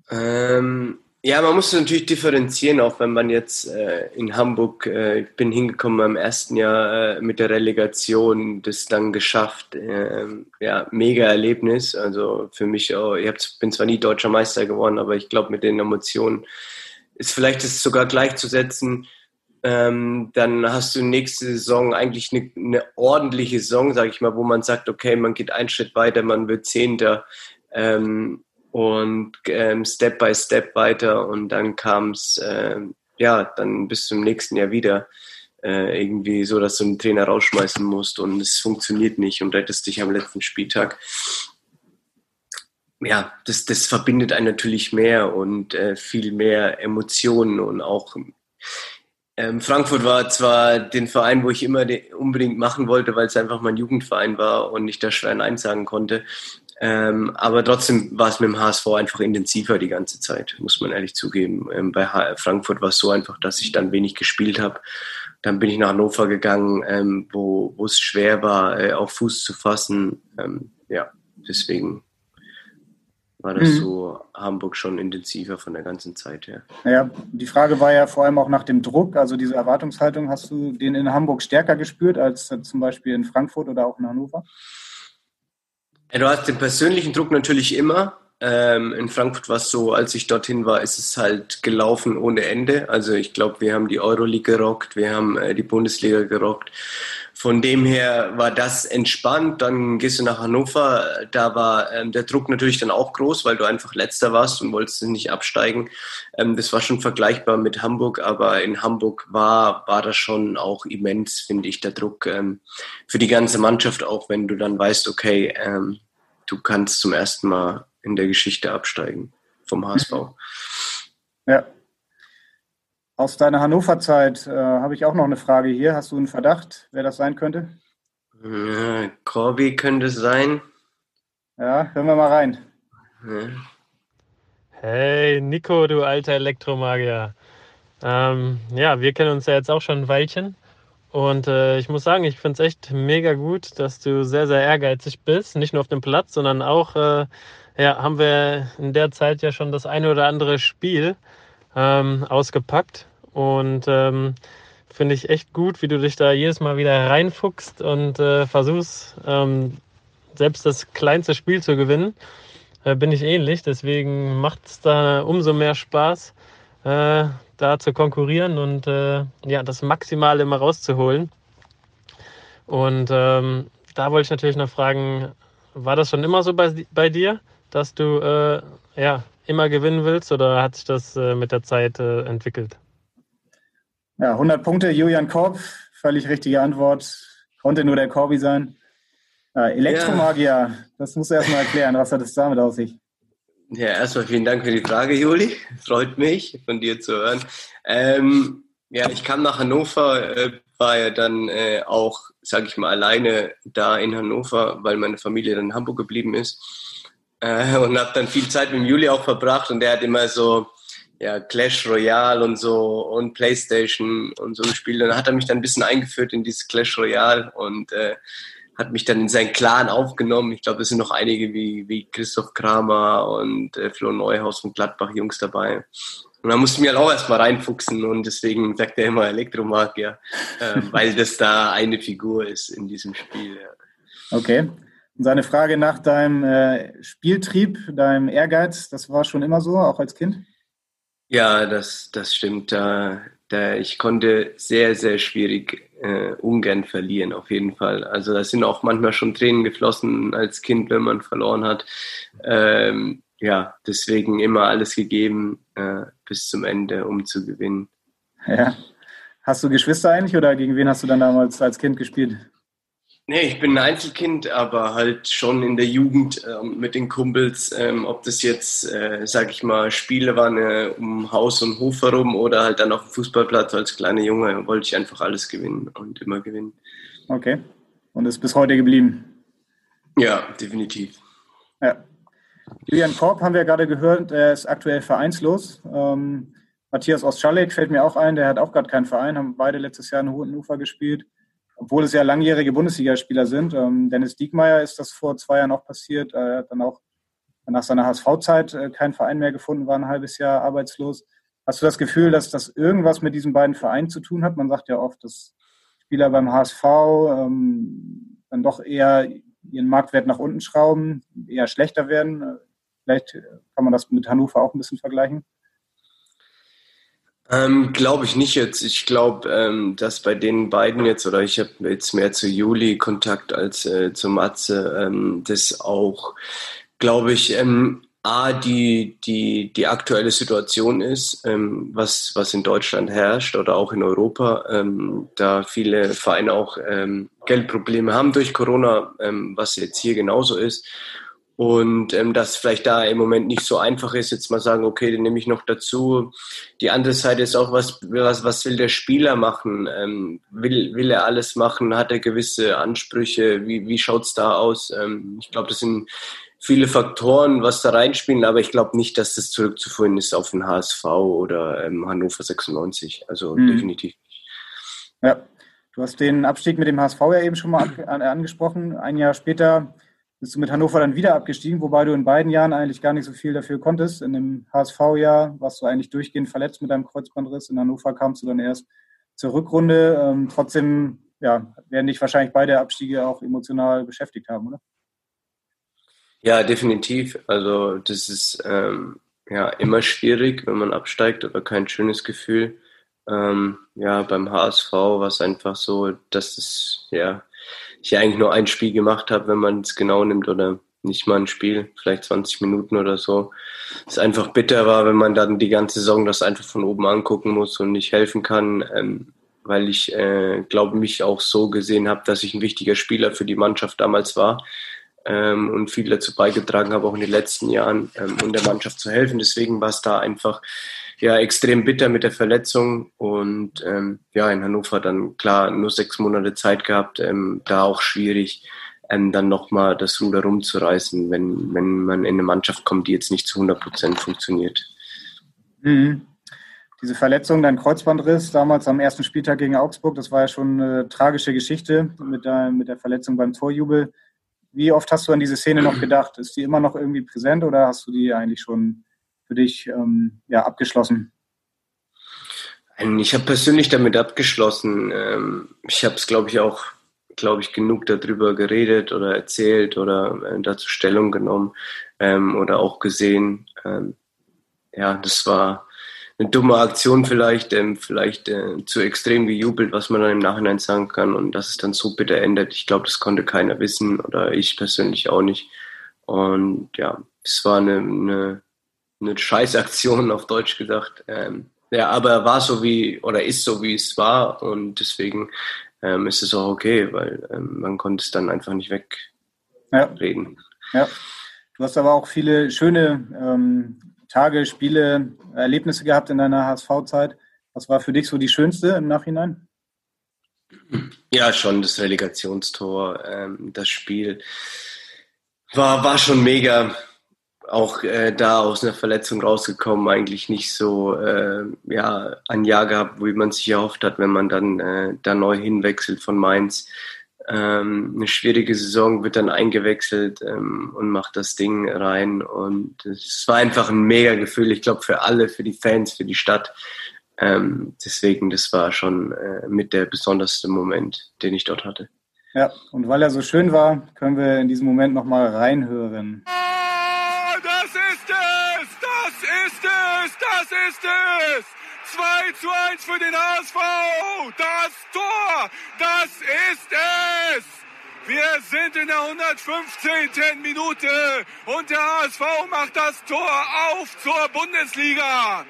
Ähm, ja, man muss natürlich differenzieren, auch wenn man jetzt äh, in Hamburg, äh, ich bin hingekommen im ersten Jahr äh, mit der Relegation, das dann geschafft. Ähm, ja, mega Erlebnis. Also für mich, auch, ich hab, bin zwar nie deutscher Meister geworden, aber ich glaube, mit den Emotionen ist vielleicht das sogar gleichzusetzen. Ähm, dann hast du nächste Saison eigentlich eine, eine ordentliche Saison, sage ich mal, wo man sagt, okay, man geht einen Schritt weiter, man wird Zehnter. Ähm, und ähm, Step by Step weiter und dann kam es äh, ja dann bis zum nächsten Jahr wieder äh, irgendwie so, dass du einen Trainer rausschmeißen musst und es funktioniert nicht und rettest dich am letzten Spieltag. Ja, das, das verbindet einen natürlich mehr und äh, viel mehr Emotionen und auch ähm, Frankfurt war zwar den Verein, wo ich immer unbedingt machen wollte, weil es einfach mein Jugendverein war und ich da schwer Nein sagen konnte. Ähm, aber trotzdem war es mit dem HSV einfach intensiver die ganze Zeit, muss man ehrlich zugeben. Ähm, bei H Frankfurt war es so einfach, dass ich dann wenig gespielt habe. Dann bin ich nach Hannover gegangen, ähm, wo, es schwer war, äh, auf Fuß zu fassen. Ähm, ja, deswegen war das mhm. so Hamburg schon intensiver von der ganzen Zeit her. Ja, die Frage war ja vor allem auch nach dem Druck, also diese Erwartungshaltung. Hast du den in Hamburg stärker gespürt als zum Beispiel in Frankfurt oder auch in Hannover? Ja, du hast den persönlichen Druck natürlich immer. Ähm, in Frankfurt war es so, als ich dorthin war, ist es halt gelaufen ohne Ende. Also ich glaube, wir haben die Euroleague gerockt, wir haben äh, die Bundesliga gerockt. Von dem her war das entspannt. Dann gehst du nach Hannover. Da war ähm, der Druck natürlich dann auch groß, weil du einfach letzter warst und wolltest nicht absteigen. Ähm, das war schon vergleichbar mit Hamburg, aber in Hamburg war, war das schon auch immens, finde ich, der Druck ähm, für die ganze Mannschaft, auch wenn du dann weißt, okay, ähm, du kannst zum ersten Mal in der Geschichte absteigen vom HSV. Ja. Aus deiner Hannover-Zeit äh, habe ich auch noch eine Frage hier. Hast du einen Verdacht, wer das sein könnte? Ja, Corby könnte es sein. Ja, hören wir mal rein. Ja. Hey, Nico, du alter Elektromagier. Ähm, ja, wir kennen uns ja jetzt auch schon ein Weilchen. Und äh, ich muss sagen, ich finde es echt mega gut, dass du sehr, sehr ehrgeizig bist. Nicht nur auf dem Platz, sondern auch, äh, ja, haben wir in der Zeit ja schon das eine oder andere Spiel ähm, ausgepackt. Und ähm, finde ich echt gut, wie du dich da jedes Mal wieder reinfuchst und äh, versuchst, ähm, selbst das kleinste Spiel zu gewinnen. Äh, bin ich ähnlich. Deswegen macht es da umso mehr Spaß, äh, da zu konkurrieren und äh, ja, das Maximale immer rauszuholen. Und ähm, da wollte ich natürlich noch fragen, war das schon immer so bei, bei dir, dass du äh, ja, immer gewinnen willst oder hat sich das äh, mit der Zeit äh, entwickelt? Ja, 100 Punkte, Julian Korb, völlig richtige Antwort. Konnte nur der Korbi sein. Äh, Elektromagier, ja. das musst du erstmal erklären. Was hat es damit auf sich? Ja, erstmal vielen Dank für die Frage, Juli. Freut mich, von dir zu hören. Ähm, ja, ich kam nach Hannover, äh, war ja dann äh, auch, sage ich mal, alleine da in Hannover, weil meine Familie dann in Hamburg geblieben ist. Äh, und habe dann viel Zeit mit Juli auch verbracht und der hat immer so ja, Clash Royale und so und Playstation und so gespielt. Und dann hat er mich dann ein bisschen eingeführt in dieses Clash Royale und äh, hat mich dann in seinen Clan aufgenommen. Ich glaube, es sind noch einige wie, wie Christoph Kramer und äh, Flo Neuhaus von Gladbach Jungs dabei. Und da musste ich mir halt auch erstmal reinfuchsen und deswegen sagt er immer Elektromagier, äh, <laughs> weil das da eine Figur ist in diesem Spiel. Ja. Okay. Und seine Frage nach deinem äh, Spieltrieb, deinem Ehrgeiz, das war schon immer so, auch als Kind? Ja, das, das stimmt. Da, da, ich konnte sehr, sehr schwierig äh, ungern verlieren, auf jeden Fall. Also da sind auch manchmal schon Tränen geflossen als Kind, wenn man verloren hat. Ähm, ja, deswegen immer alles gegeben äh, bis zum Ende, um zu gewinnen. Ja. Hast du Geschwister eigentlich oder gegen wen hast du dann damals als Kind gespielt? Nee, ich bin ein Einzelkind, aber halt schon in der Jugend äh, mit den Kumpels, ähm, ob das jetzt, äh, sag ich mal, Spiele waren äh, um Haus und Hof herum oder halt dann auf dem Fußballplatz als kleiner Junge, wollte ich einfach alles gewinnen und immer gewinnen. Okay. Und ist bis heute geblieben? Ja, definitiv. Ja. Julian Korb haben wir gerade gehört, er ist aktuell vereinslos. Ähm, Matthias Ostschalek fällt mir auch ein, der hat auch gerade keinen Verein, haben beide letztes Jahr in Hohenufer gespielt obwohl es ja langjährige Bundesligaspieler sind. Ähm, Dennis Diekmeyer ist das vor zwei Jahren auch passiert. Er hat dann auch nach seiner HSV-Zeit äh, keinen Verein mehr gefunden, war ein halbes Jahr arbeitslos. Hast du das Gefühl, dass das irgendwas mit diesen beiden Vereinen zu tun hat? Man sagt ja oft, dass Spieler beim HSV ähm, dann doch eher ihren Marktwert nach unten schrauben, eher schlechter werden. Vielleicht kann man das mit Hannover auch ein bisschen vergleichen. Ähm, glaube ich nicht jetzt. Ich glaube, ähm, dass bei den beiden jetzt, oder ich habe jetzt mehr zu Juli Kontakt als äh, zu Matze, ähm, das auch, glaube ich, ähm, A, die, die, die aktuelle Situation ist, ähm, was, was in Deutschland herrscht oder auch in Europa, ähm, da viele Vereine auch ähm, Geldprobleme haben durch Corona, ähm, was jetzt hier genauso ist. Und ähm, dass vielleicht da im Moment nicht so einfach ist, jetzt mal sagen, okay, den nehme ich noch dazu. Die andere Seite ist auch, was, was, was will der Spieler machen? Ähm, will, will er alles machen? Hat er gewisse Ansprüche? Wie, wie schaut's da aus? Ähm, ich glaube, das sind viele Faktoren, was da reinspielen, aber ich glaube nicht, dass das zurückzuführen ist auf den HSV oder ähm, Hannover 96. Also mhm. definitiv Ja, du hast den Abstieg mit dem HSV ja eben schon mal angesprochen. Ein Jahr später bist du mit Hannover dann wieder abgestiegen, wobei du in beiden Jahren eigentlich gar nicht so viel dafür konntest. In dem HSV-Jahr warst du eigentlich durchgehend verletzt mit deinem Kreuzbandriss. In Hannover kamst du dann erst zur Rückrunde. Ähm, trotzdem ja, werden dich wahrscheinlich beide Abstiege auch emotional beschäftigt haben, oder? Ja, definitiv. Also das ist ähm, ja immer schwierig, wenn man absteigt, aber kein schönes Gefühl. Ähm, ja, beim HSV war es einfach so, dass es ja ich eigentlich nur ein Spiel gemacht habe, wenn man es genau nimmt oder nicht mal ein Spiel, vielleicht 20 Minuten oder so. Es einfach bitter war, wenn man dann die ganze Saison das einfach von oben angucken muss und nicht helfen kann, ähm, weil ich äh, glaube mich auch so gesehen habe, dass ich ein wichtiger Spieler für die Mannschaft damals war ähm, und viel dazu beigetragen habe, auch in den letzten Jahren, ähm, um der Mannschaft zu helfen. Deswegen war es da einfach ja extrem bitter mit der Verletzung und ähm, ja in Hannover dann klar nur sechs Monate Zeit gehabt, ähm, da auch schwierig ähm, dann nochmal das Ruder rumzureißen, wenn, wenn man in eine Mannschaft kommt, die jetzt nicht zu 100 Prozent funktioniert. Mhm. Diese Verletzung, dein Kreuzbandriss damals am ersten Spieltag gegen Augsburg, das war ja schon eine tragische Geschichte mit der, mit der Verletzung beim Torjubel. Wie oft hast du an diese Szene noch gedacht? Ist die immer noch irgendwie präsent oder hast du die eigentlich schon für dich ähm, ja, abgeschlossen? Ähm, ich habe persönlich damit abgeschlossen. Ähm, ich habe es, glaube ich, auch, glaube ich, genug darüber geredet oder erzählt oder äh, dazu Stellung genommen ähm, oder auch gesehen. ja, das war eine dumme Aktion vielleicht, vielleicht äh, zu extrem gejubelt, was man dann im Nachhinein sagen kann und dass es dann so bitter endet. Ich glaube, das konnte keiner wissen oder ich persönlich auch nicht. Und ja, es war eine, eine eine Scheißaktion auf Deutsch gesagt. Ähm, ja, aber war so wie oder ist so wie es war und deswegen ähm, ist es auch okay, weil ähm, man konnte es dann einfach nicht wegreden. Ja. ja. Du hast aber auch viele schöne ähm, Tage, Spiele, Erlebnisse gehabt in deiner HSV-Zeit. Was war für dich so die schönste im Nachhinein? Ja, schon das Relegationstor, ähm, das Spiel war, war schon mega auch äh, da aus einer Verletzung rausgekommen, eigentlich nicht so äh, ja, ein Jahr gehabt, wie man sich erhofft hat, wenn man dann äh, da neu hinwechselt von Mainz. Ähm, eine schwierige Saison, wird dann eingewechselt ähm, und macht das Ding rein. Und es war einfach ein mega Gefühl, ich glaube, für alle, für die Fans, für die Stadt. Ähm, deswegen, das war schon äh, mit der besonderste Moment, den ich dort hatte. Ja, und weil er so schön war, können wir in diesem Moment nochmal reinhören. Ah, das ist es! Das ist es! Das ist es! 2 zu 1 für den HSV! Das Tor! Das ist es! Wir sind in der 115. Minute und der HSV macht das Tor auf zur Bundesliga.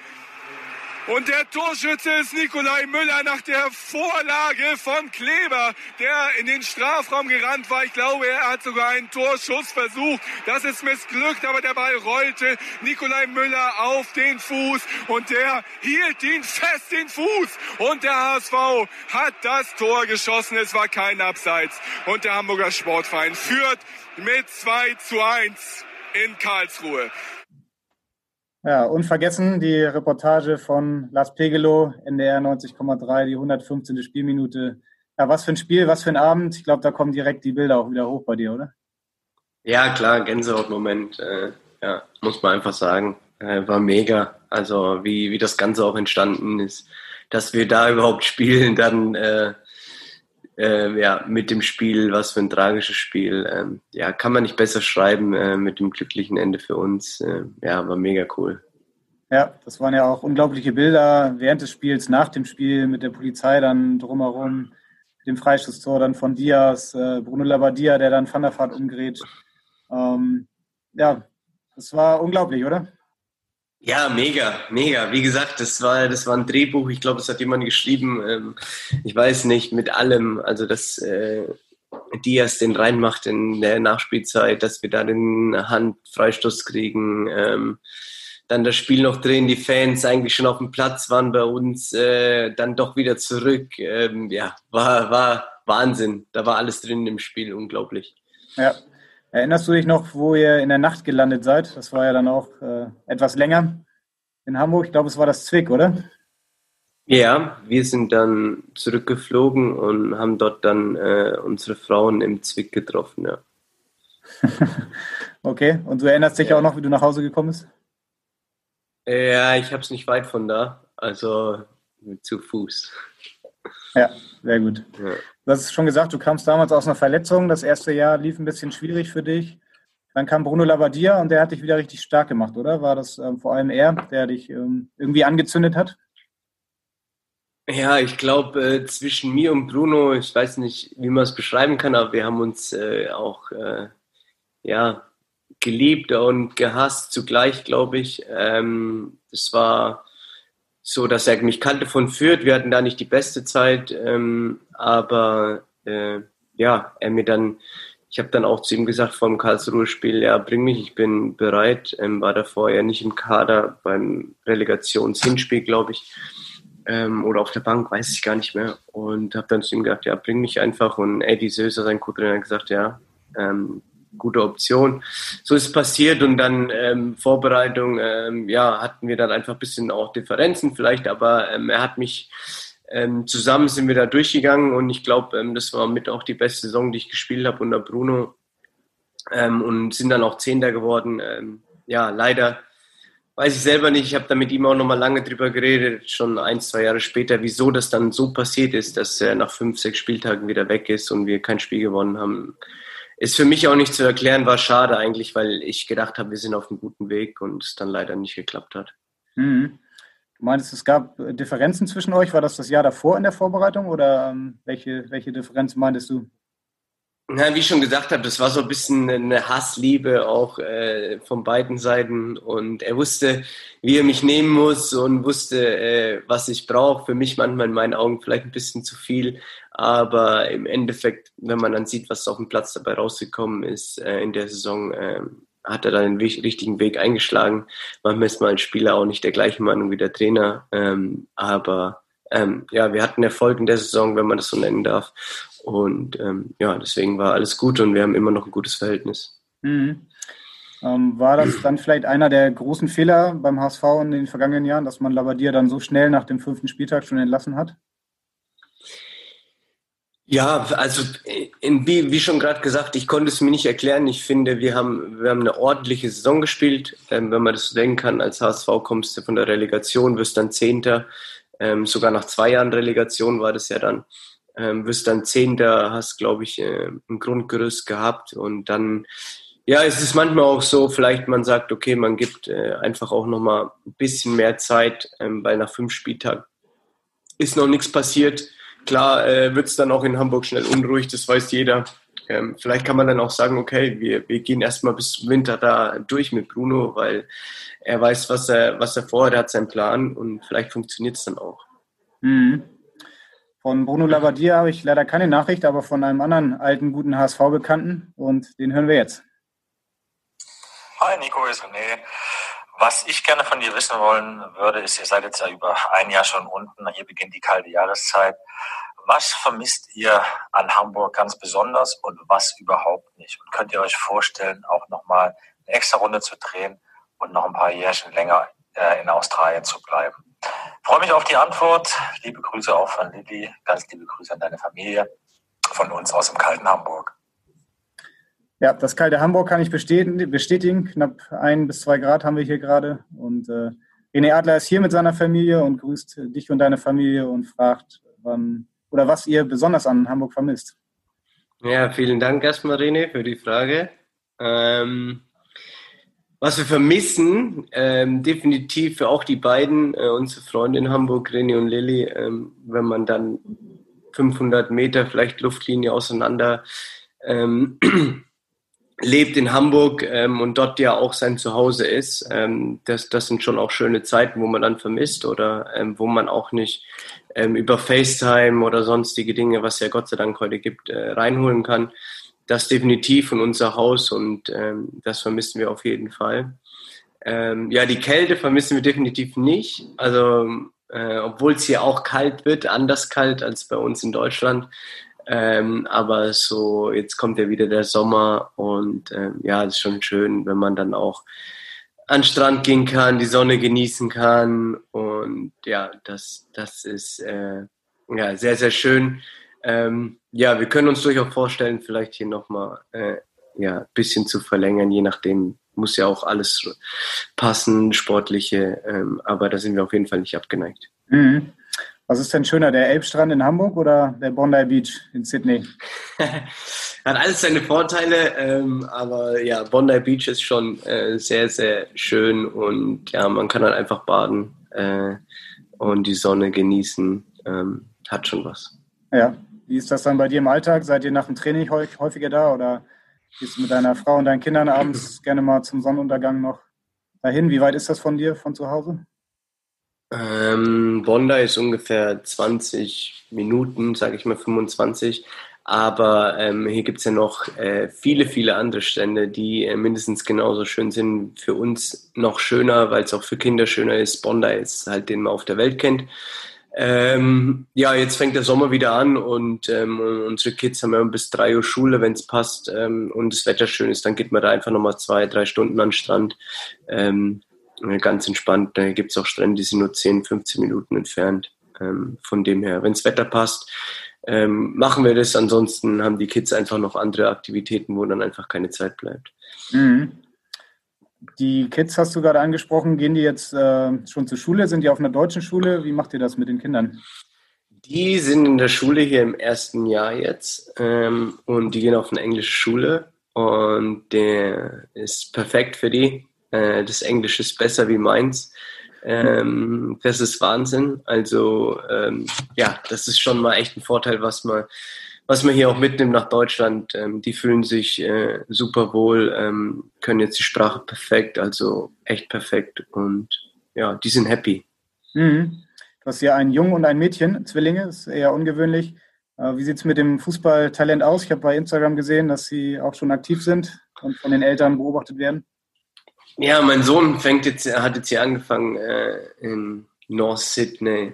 Und der Torschütze ist Nikolai Müller nach der Vorlage von Kleber, der in den Strafraum gerannt war. Ich glaube, er hat sogar einen Torschuss versucht. Das ist missglückt, aber der Ball rollte Nikolai Müller auf den Fuß und der hielt ihn fest den Fuß. Und der HSV hat das Tor geschossen. Es war kein Abseits. Und der Hamburger Sportverein führt mit 2 zu 1 in Karlsruhe. Ja, unvergessen die Reportage von Lars Pegelow, NDR 90,3, die 115. Spielminute. Ja, was für ein Spiel, was für ein Abend. Ich glaube, da kommen direkt die Bilder auch wieder hoch bei dir, oder? Ja, klar, Gänsehautmoment. Äh, ja, muss man einfach sagen. Äh, war mega. Also, wie, wie das Ganze auch entstanden ist. Dass wir da überhaupt spielen, dann äh, äh, ja, mit dem Spiel, was für ein tragisches Spiel. Ähm, ja, kann man nicht besser schreiben äh, mit dem glücklichen Ende für uns. Äh, ja, war mega cool. Ja, das waren ja auch unglaubliche Bilder während des Spiels, nach dem Spiel mit der Polizei dann drumherum, dem Freischusstor dann von Diaz, äh, Bruno Labbadia, der dann Van der Vaart umgerät. Ähm, ja, das war unglaublich, oder? Ja, mega, mega. Wie gesagt, das war, das war ein Drehbuch. Ich glaube, es hat jemand geschrieben. Ähm, ich weiß nicht, mit allem. Also, dass äh, Diaz den reinmacht in der Nachspielzeit, dass wir da den Handfreistoß kriegen. Ähm, dann das Spiel noch drehen, die Fans eigentlich schon auf dem Platz waren bei uns, äh, dann doch wieder zurück. Ähm, ja, war, war Wahnsinn. Da war alles drin im Spiel, unglaublich. Ja, Erinnerst du dich noch, wo ihr in der Nacht gelandet seid? Das war ja dann auch äh, etwas länger in Hamburg. Ich glaube, es war das Zwick, oder? Ja, wir sind dann zurückgeflogen und haben dort dann äh, unsere Frauen im Zwick getroffen, ja. <laughs> okay, und du erinnerst dich ja. auch noch, wie du nach Hause gekommen bist? Ja, ich habe es nicht weit von da, also zu Fuß. Ja, sehr gut. Ja. Du hast es schon gesagt, du kamst damals aus einer Verletzung. Das erste Jahr lief ein bisschen schwierig für dich. Dann kam Bruno Labbadia und der hat dich wieder richtig stark gemacht, oder? War das ähm, vor allem er, der dich ähm, irgendwie angezündet hat? Ja, ich glaube, äh, zwischen mir und Bruno, ich weiß nicht, wie man es beschreiben kann, aber wir haben uns äh, auch äh, ja, geliebt und gehasst zugleich, glaube ich. Ähm, war so, dass er mich kannte von Fürth. Wir hatten da nicht die beste Zeit, ähm, aber äh, ja, er mir dann, ich habe dann auch zu ihm gesagt vor dem Karlsruhe-Spiel, ja, bring mich, ich bin bereit. Ähm, war davor ja nicht im Kader beim Relegationshinspiel, glaube ich, ähm, oder auf der Bank, weiß ich gar nicht mehr. Und habe dann zu ihm gesagt, ja, bring mich einfach. Und Eddie Söser, sein Co-Trainer, hat gesagt, ja, ähm, gute Option. So ist es passiert und dann ähm, Vorbereitung, ähm, ja, hatten wir dann einfach ein bisschen auch Differenzen vielleicht, aber ähm, er hat mich ähm, zusammen sind wir da durchgegangen und ich glaube, ähm, das war mit auch die beste Saison, die ich gespielt habe unter Bruno ähm, und sind dann auch Zehnter geworden. ja, leider weiß ich selber nicht. Ich habe da mit ihm auch nochmal lange drüber geredet, schon ein, zwei Jahre später, wieso das dann so passiert ist, dass er nach fünf, sechs Spieltagen wieder weg ist und wir kein Spiel gewonnen haben ist für mich auch nicht zu erklären, war schade eigentlich, weil ich gedacht habe, wir sind auf einem guten Weg und es dann leider nicht geklappt hat. Mhm. Du meintest, es gab Differenzen zwischen euch. War das das Jahr davor in der Vorbereitung oder ähm, welche, welche Differenz meintest du? Na, wie ich schon gesagt habe, das war so ein bisschen eine Hassliebe auch äh, von beiden Seiten. Und er wusste, wie er mich nehmen muss und wusste, äh, was ich brauche. Für mich manchmal in meinen Augen vielleicht ein bisschen zu viel. Aber im Endeffekt, wenn man dann sieht, was auf dem Platz dabei rausgekommen ist äh, in der Saison, äh, hat er dann den richtigen Weg eingeschlagen. Manchmal ist mal ein Spieler auch nicht der gleichen Meinung wie der Trainer. Ähm, aber ähm, ja, wir hatten Erfolg in der Saison, wenn man das so nennen darf. Und ähm, ja, deswegen war alles gut und wir haben immer noch ein gutes Verhältnis. Mhm. Ähm, war das dann vielleicht einer der großen Fehler beim HSV in den vergangenen Jahren, dass man Labadier dann so schnell nach dem fünften Spieltag schon entlassen hat? Ja, also in, wie, wie schon gerade gesagt, ich konnte es mir nicht erklären. Ich finde, wir haben, wir haben eine ordentliche Saison gespielt. Ähm, wenn man das so denken kann, als HSV kommst du von der Relegation, wirst dann Zehnter. Ähm, sogar nach zwei Jahren Relegation war das ja dann. Ähm, wirst dann Zehnter, hast, glaube ich, äh, ein Grundgerüst gehabt. Und dann, ja, es ist manchmal auch so, vielleicht man sagt, okay, man gibt äh, einfach auch nochmal ein bisschen mehr Zeit, ähm, weil nach fünf Spieltagen ist noch nichts passiert Klar äh, wird es dann auch in Hamburg schnell unruhig, das weiß jeder. Ähm, vielleicht kann man dann auch sagen, okay, wir, wir gehen erstmal bis zum Winter da durch mit Bruno, weil er weiß, was er, was er vorhat, er hat seinen Plan und vielleicht funktioniert es dann auch. Mhm. Von Bruno Labbadia habe ich leider keine Nachricht, aber von einem anderen alten, guten HSV-Bekannten und den hören wir jetzt. Hi Nico, ist René. Was ich gerne von dir wissen wollen würde, ist, ihr seid jetzt ja über ein Jahr schon unten, hier beginnt die kalte Jahreszeit. Was vermisst ihr an Hamburg ganz besonders und was überhaupt nicht? Und könnt ihr euch vorstellen, auch nochmal eine extra Runde zu drehen und noch ein paar Jährchen länger äh, in Australien zu bleiben? Ich freue mich auf die Antwort. Liebe Grüße auch von Lilly. Ganz liebe Grüße an deine Familie. Von uns aus dem kalten Hamburg. Ja, das kalte Hamburg kann ich bestätigen. Knapp ein bis zwei Grad haben wir hier gerade. Und äh, René Adler ist hier mit seiner Familie und grüßt dich und deine Familie und fragt, wann oder was ihr besonders an Hamburg vermisst. Ja, vielen Dank erstmal, René, für die Frage. Ähm, was wir vermissen, ähm, definitiv für auch die beiden, äh, unsere Freunde in Hamburg, René und Lilly, ähm, wenn man dann 500 Meter vielleicht Luftlinie auseinander ähm, <clears throat> lebt in Hamburg ähm, und dort ja auch sein Zuhause ist. Ähm, das, das sind schon auch schöne Zeiten, wo man dann vermisst oder ähm, wo man auch nicht ähm, über FaceTime oder sonstige Dinge, was ja Gott sei Dank heute gibt, äh, reinholen kann. Das definitiv von unser Haus und ähm, das vermissen wir auf jeden Fall. Ähm, ja, die Kälte vermissen wir definitiv nicht. Also, äh, obwohl es hier auch kalt wird, anders kalt als bei uns in Deutschland, ähm, aber so, jetzt kommt ja wieder der Sommer und ähm, ja, es ist schon schön, wenn man dann auch an den Strand gehen kann, die Sonne genießen kann und ja, das, das ist äh, ja, sehr, sehr schön. Ähm, ja, wir können uns durchaus vorstellen, vielleicht hier nochmal äh, ja, ein bisschen zu verlängern, je nachdem, muss ja auch alles passen, sportliche, ähm, aber da sind wir auf jeden Fall nicht abgeneigt. Mhm. Was ist denn schöner, der Elbstrand in Hamburg oder der Bondi Beach in Sydney? <laughs> Hat alles seine Vorteile, ähm, aber ja, Bondi Beach ist schon äh, sehr, sehr schön und ja, man kann halt einfach baden äh, und die Sonne genießen. Ähm, hat schon was. Ja, wie ist das dann bei dir im Alltag? Seid ihr nach dem Training häufiger da oder gehst du mit deiner Frau und deinen Kindern abends <laughs> gerne mal zum Sonnenuntergang noch dahin? Wie weit ist das von dir, von zu Hause? Ähm, Bondi ist ungefähr 20 Minuten, sage ich mal 25. Aber ähm, hier gibt es ja noch äh, viele, viele andere Strände, die äh, mindestens genauso schön sind. Für uns noch schöner, weil es auch für Kinder schöner ist. Bondi ist halt, den man auf der Welt kennt. Ähm, ja, jetzt fängt der Sommer wieder an und ähm, unsere Kids haben ja bis drei Uhr Schule, wenn es passt ähm, und das Wetter schön ist, dann geht man da einfach nochmal zwei, drei Stunden an den Strand. Ähm, ganz entspannt. Da gibt es auch Strände, die sind nur 10, 15 Minuten entfernt. Ähm, von dem her, wenn das Wetter passt, ähm, machen wir das. Ansonsten haben die Kids einfach noch andere Aktivitäten, wo dann einfach keine Zeit bleibt. Mhm. Die Kids hast du gerade angesprochen, gehen die jetzt äh, schon zur Schule? Sind die auf einer deutschen Schule? Wie macht ihr das mit den Kindern? Die sind in der Schule hier im ersten Jahr jetzt ähm, und die gehen auf eine englische Schule und der ist perfekt für die. Äh, das Englisch ist besser wie meins. Ähm, das ist Wahnsinn. Also ähm, ja, das ist schon mal echt ein Vorteil, was man, was man hier auch mitnimmt nach Deutschland. Ähm, die fühlen sich äh, super wohl, ähm, können jetzt die Sprache perfekt, also echt perfekt und ja, die sind happy. Mhm. Du hast ja einen Jungen und ein Mädchen, Zwillinge, ist eher ungewöhnlich. Äh, wie sieht es mit dem Fußballtalent aus? Ich habe bei Instagram gesehen, dass sie auch schon aktiv sind und von den Eltern beobachtet werden. Ja, mein Sohn fängt jetzt, hat jetzt hier angefangen äh, in North Sydney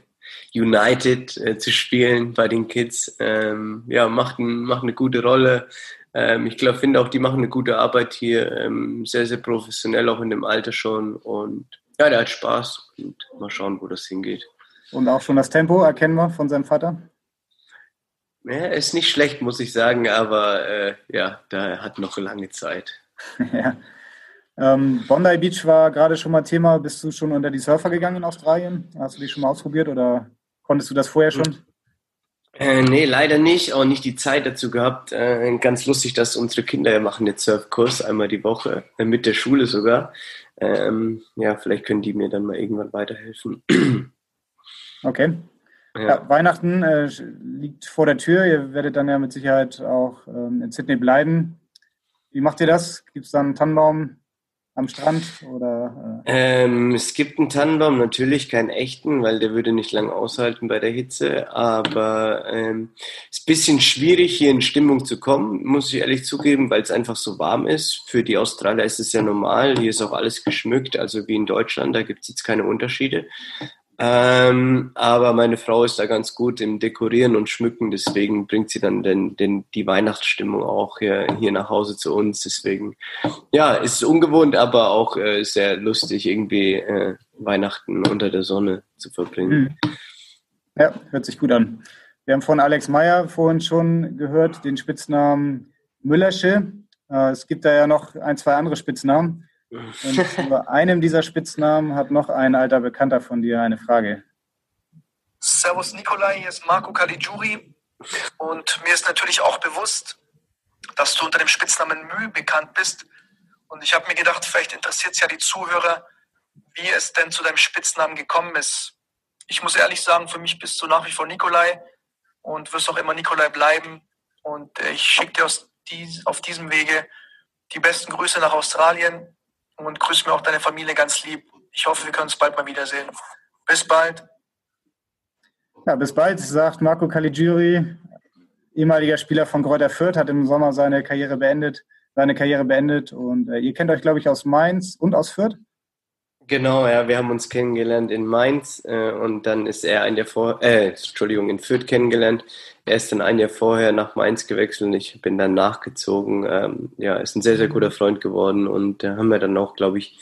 United äh, zu spielen bei den Kids. Ähm, ja, macht, ein, macht eine gute Rolle. Ähm, ich glaube, finde auch, die machen eine gute Arbeit hier, ähm, sehr, sehr professionell, auch in dem Alter schon. Und ja, der hat Spaß und mal schauen, wo das hingeht. Und auch schon das Tempo erkennen wir von seinem Vater? Ja, ist nicht schlecht, muss ich sagen, aber äh, ja, da hat noch lange Zeit. <laughs> ja. Ähm, Bondi Beach war gerade schon mal Thema. Bist du schon unter die Surfer gegangen in Australien? Hast du dich schon mal ausprobiert oder konntest du das vorher schon? Äh, nee, leider nicht. Auch nicht die Zeit dazu gehabt. Äh, ganz lustig, dass unsere Kinder machen jetzt Surfkurs einmal die Woche, äh, mit der Schule sogar. Ähm, ja, vielleicht können die mir dann mal irgendwann weiterhelfen. <clears throat> Okay. Ja. Ja, Weihnachten äh, liegt vor der Tür. Ihr werdet dann ja mit Sicherheit auch ähm, in Sydney bleiben. Wie macht ihr das? Gibt es dann einen Tannenbaum am Strand? Oder, äh? ähm, es gibt einen Tannenbaum, natürlich keinen echten, weil der würde nicht lange aushalten bei der Hitze. Aber es ähm, ist ein bisschen schwierig, hier in Stimmung zu kommen, muss ich ehrlich zugeben, weil es einfach so warm ist. Für die Australier ist es ja normal. Hier ist auch alles geschmückt, also wie in Deutschland, da gibt es jetzt keine Unterschiede. Ähm, aber meine Frau ist da ganz gut im Dekorieren und Schmücken, deswegen bringt sie dann den, den, die Weihnachtsstimmung auch hier, hier nach Hause zu uns. Deswegen, ja, ist ungewohnt, aber auch äh, sehr lustig, irgendwie äh, Weihnachten unter der Sonne zu verbringen. Hm. Ja, hört sich gut an. Wir haben von Alex Meyer vorhin schon gehört, den Spitznamen Müllersche. Äh, es gibt da ja noch ein, zwei andere Spitznamen. Und <laughs> über einem dieser Spitznamen hat noch ein alter Bekannter von dir eine Frage. Servus Nikolai, hier ist Marco Caligiuri. Und mir ist natürlich auch bewusst, dass du unter dem Spitznamen Mü bekannt bist. Und ich habe mir gedacht, vielleicht interessiert es ja die Zuhörer, wie es denn zu deinem Spitznamen gekommen ist. Ich muss ehrlich sagen, für mich bist du nach wie vor Nikolai und wirst auch immer Nikolai bleiben. Und ich schicke dir auf diesem Wege die besten Grüße nach Australien und grüß mir auch deine Familie ganz lieb. Ich hoffe, wir können uns bald mal wiedersehen. Bis bald. Ja, bis bald, sagt Marco Caligiuri, ehemaliger Spieler von Kräuter Fürth, hat im Sommer seine Karriere beendet, seine Karriere beendet und äh, ihr kennt euch, glaube ich, aus Mainz und aus Fürth. Genau, ja, wir haben uns kennengelernt in Mainz äh, und dann ist er ein Jahr vor, äh, Entschuldigung, in Fürth kennengelernt. Er ist dann ein Jahr vorher nach Mainz gewechselt und ich bin dann nachgezogen. Ähm, ja, ist ein sehr, sehr guter Freund geworden und da haben wir dann auch, glaube ich,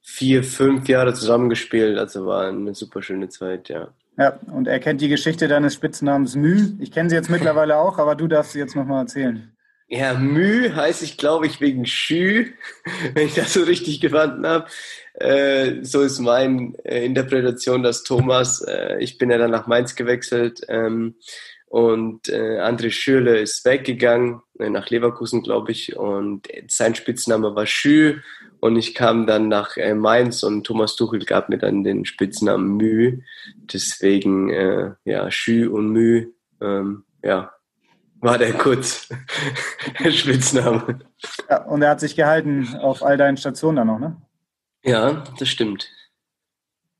vier, fünf Jahre zusammengespielt. Also war eine super schöne Zeit, ja. Ja, und er kennt die Geschichte deines Spitznamens Mü. Ich kenne sie jetzt mittlerweile auch, aber du darfst sie jetzt nochmal erzählen. Ja, Mü heißt ich, glaube ich, wegen Schü, <laughs> wenn ich das so richtig gefunden habe. Äh, so ist meine äh, Interpretation, dass Thomas, äh, ich bin ja dann nach Mainz gewechselt ähm, und äh, André Schürle ist weggegangen, äh, nach Leverkusen, glaube ich, und sein Spitzname war Schü und ich kam dann nach äh, Mainz und Thomas Tuchel gab mir dann den Spitznamen Mü. Deswegen, äh, ja, Schü und Mü, ähm, ja, war der kurz <laughs> Spitzname. Ja, und er hat sich gehalten auf all deinen Stationen dann noch, ne? Ja, das stimmt.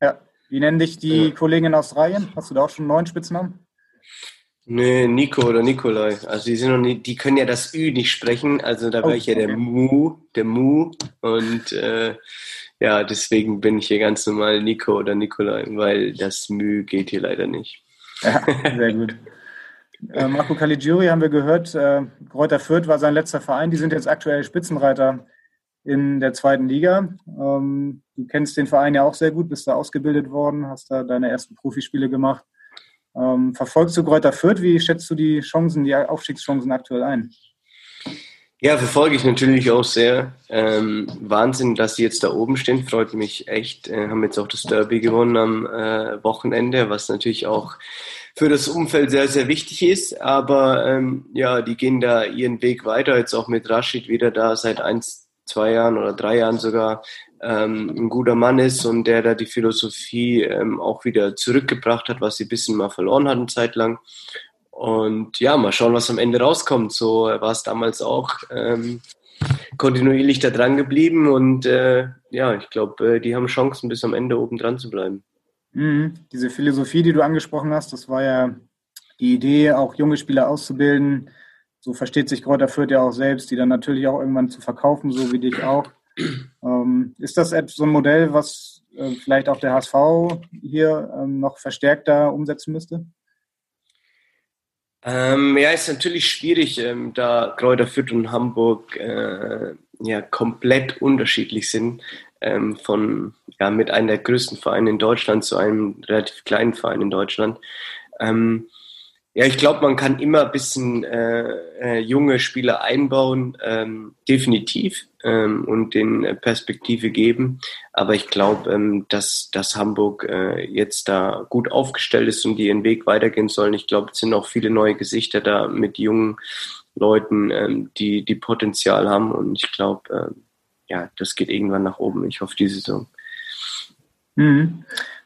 Ja. Wie nennen dich die ja. Kollegen in Australien? Hast du da auch schon einen neuen Spitznamen? Nee, Nico oder Nikolai. Also die sind noch nie, die können ja das Ü nicht sprechen. Also da wäre oh, ich ja der Mu, der Mu. Und äh, ja, deswegen bin ich hier ganz normal Nico oder Nikolai, weil das Mü geht hier leider nicht. Ja, sehr gut. <laughs> Äh, Marco Caligiuri haben wir gehört, äh, Kräuter Fürth war sein letzter Verein. Die sind jetzt aktuell Spitzenreiter in der zweiten Liga. Ähm, du kennst den Verein ja auch sehr gut, bist da ausgebildet worden, hast da deine ersten Profispiele gemacht. Ähm, verfolgst du Kräuter Fürth? Wie schätzt du die Chancen, die Aufstiegschancen aktuell ein? Ja, verfolge ich natürlich auch sehr. Ähm, Wahnsinn, dass sie jetzt da oben stehen, freut mich echt. Äh, haben jetzt auch das Derby gewonnen am äh, Wochenende, was natürlich auch für das Umfeld sehr, sehr wichtig ist. Aber ähm, ja, die gehen da ihren Weg weiter, jetzt auch mit Rashid wieder da seit eins, zwei Jahren oder drei Jahren sogar ähm, ein guter Mann ist und der da die Philosophie ähm, auch wieder zurückgebracht hat, was sie ein bisschen mal verloren hatten zeitlang. Und ja, mal schauen, was am Ende rauskommt. So war es damals auch. Ähm, kontinuierlich da dran geblieben und äh, ja, ich glaube, äh, die haben Chancen, bis am Ende oben dran zu bleiben. Mhm. Diese Philosophie, die du angesprochen hast, das war ja die Idee, auch junge Spieler auszubilden, so versteht sich Kräuter Fürth ja auch selbst, die dann natürlich auch irgendwann zu verkaufen, so wie dich auch. Ähm, ist das so ein Modell, was äh, vielleicht auch der HSV hier ähm, noch verstärkter umsetzen müsste? Ähm, ja, ist natürlich schwierig, ähm, da Kräuter Fürth und Hamburg äh, ja komplett unterschiedlich sind. Ähm, von ja mit einem der größten Vereine in Deutschland zu einem relativ kleinen Verein in Deutschland. Ähm, Ja, ich glaube, man kann immer ein bisschen äh, äh, junge Spieler einbauen, ähm, definitiv, ähm, und den Perspektive geben. Aber ich glaube, ähm, dass, dass Hamburg äh, jetzt da gut aufgestellt ist und die ihren Weg weitergehen sollen. Ich glaube, es sind auch viele neue Gesichter da mit jungen Leuten, ähm, die, die Potenzial haben. Und ich glaube, ja, das geht irgendwann nach oben. Ich hoffe, diese Saison. Mhm.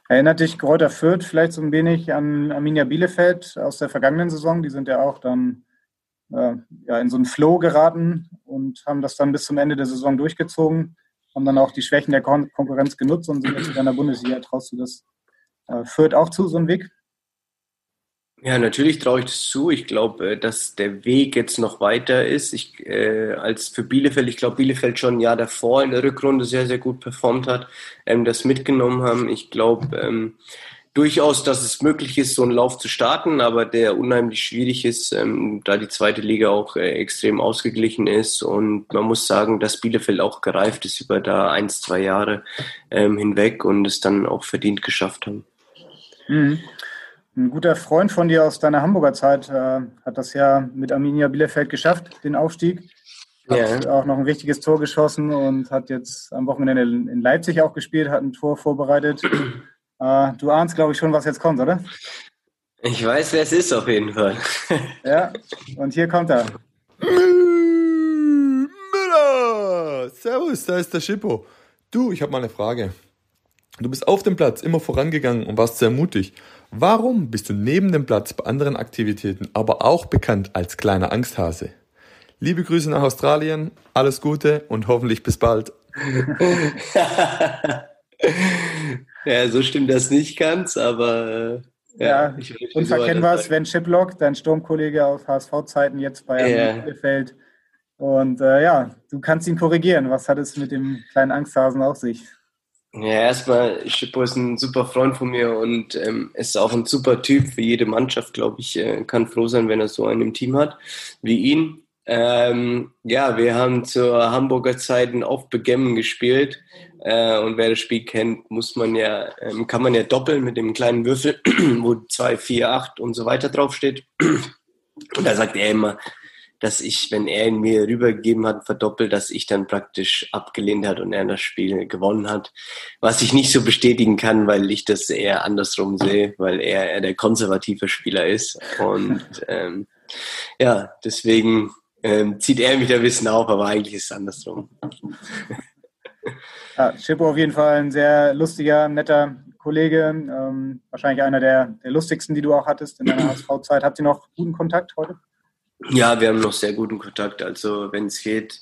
Erinnert dich Kräuter Fürth vielleicht so ein wenig an Arminia Bielefeld aus der vergangenen Saison? Die sind ja auch dann äh, ja, in so einen Flow geraten und haben das dann bis zum Ende der Saison durchgezogen, haben dann auch die Schwächen der Kon Konkurrenz genutzt und sind jetzt in der Bundesliga. Traust du das äh, Fürth auch zu, so einen Weg? Ja, natürlich traue ich das zu. Ich glaube, äh, dass der Weg jetzt noch weiter ist. Ich, äh, als für Bielefeld, ich glaube, Bielefeld schon ein Jahr davor in der Rückrunde sehr, sehr gut performt hat, ähm, das mitgenommen haben. Ich glaube ähm, durchaus, dass es möglich ist, so einen Lauf zu starten, aber der unheimlich schwierig ist, ähm, da die zweite Liga auch äh, extrem ausgeglichen ist. Und man muss sagen, dass Bielefeld auch gereift ist über da ein, zwei Jahre ähm, hinweg und es dann auch verdient geschafft haben. Mhm. Ein guter Freund von dir aus deiner Hamburger Zeit äh, hat das ja mit Arminia Bielefeld geschafft, den Aufstieg. Hat ja. auch noch ein wichtiges Tor geschossen und hat jetzt am Wochenende in Leipzig auch gespielt, hat ein Tor vorbereitet. Äh, du ahnst, glaube ich, schon, was jetzt kommt, oder? Ich weiß, wer es ist auf jeden Fall. <laughs> ja, und hier kommt er. Müller! Servus, da ist der Schippo. Du, ich habe mal eine Frage. Du bist auf dem Platz immer vorangegangen und warst sehr mutig. Warum bist du neben dem Platz bei anderen Aktivitäten aber auch bekannt als kleiner Angsthase? Liebe Grüße nach Australien, alles Gute und hoffentlich bis bald. <laughs> ja, so stimmt das nicht ganz, aber äh, ja, ja unverkennbar Sven Chiplock, dein Sturmkollege aus HSV-Zeiten, jetzt bei ja. Bielefeld. Und äh, ja, du kannst ihn korrigieren. Was hat es mit dem kleinen Angsthasen auf sich? Ja, erstmal, Schippo ist ein super Freund von mir und ähm, ist auch ein super Typ für jede Mannschaft, glaube ich. Äh, kann froh sein, wenn er so einen im Team hat wie ihn. Ähm, ja, wir haben zur Hamburger Zeiten auf Begemmen gespielt. Äh, und wer das Spiel kennt, muss man ja, ähm, kann man ja doppeln mit dem kleinen Würfel, <clears throat> wo 2, 4, 8 und so weiter draufsteht. Und da sagt er immer, dass ich, wenn er ihn mir rübergegeben hat, verdoppelt, dass ich dann praktisch abgelehnt hat und er das Spiel gewonnen hat. Was ich nicht so bestätigen kann, weil ich das eher andersrum sehe, weil er eher der konservative Spieler ist. Und <laughs> ähm, ja, deswegen ähm, zieht er mich da ein bisschen auf, aber eigentlich ist es andersrum. <laughs> Ja, Schippo auf jeden Fall ein sehr lustiger, netter Kollege. Ähm, wahrscheinlich einer der, der lustigsten, die du auch hattest in deiner <clears throat> HSV-Zeit. Habt ihr noch guten Kontakt heute? Ja, wir haben noch sehr guten Kontakt. Also wenn es geht,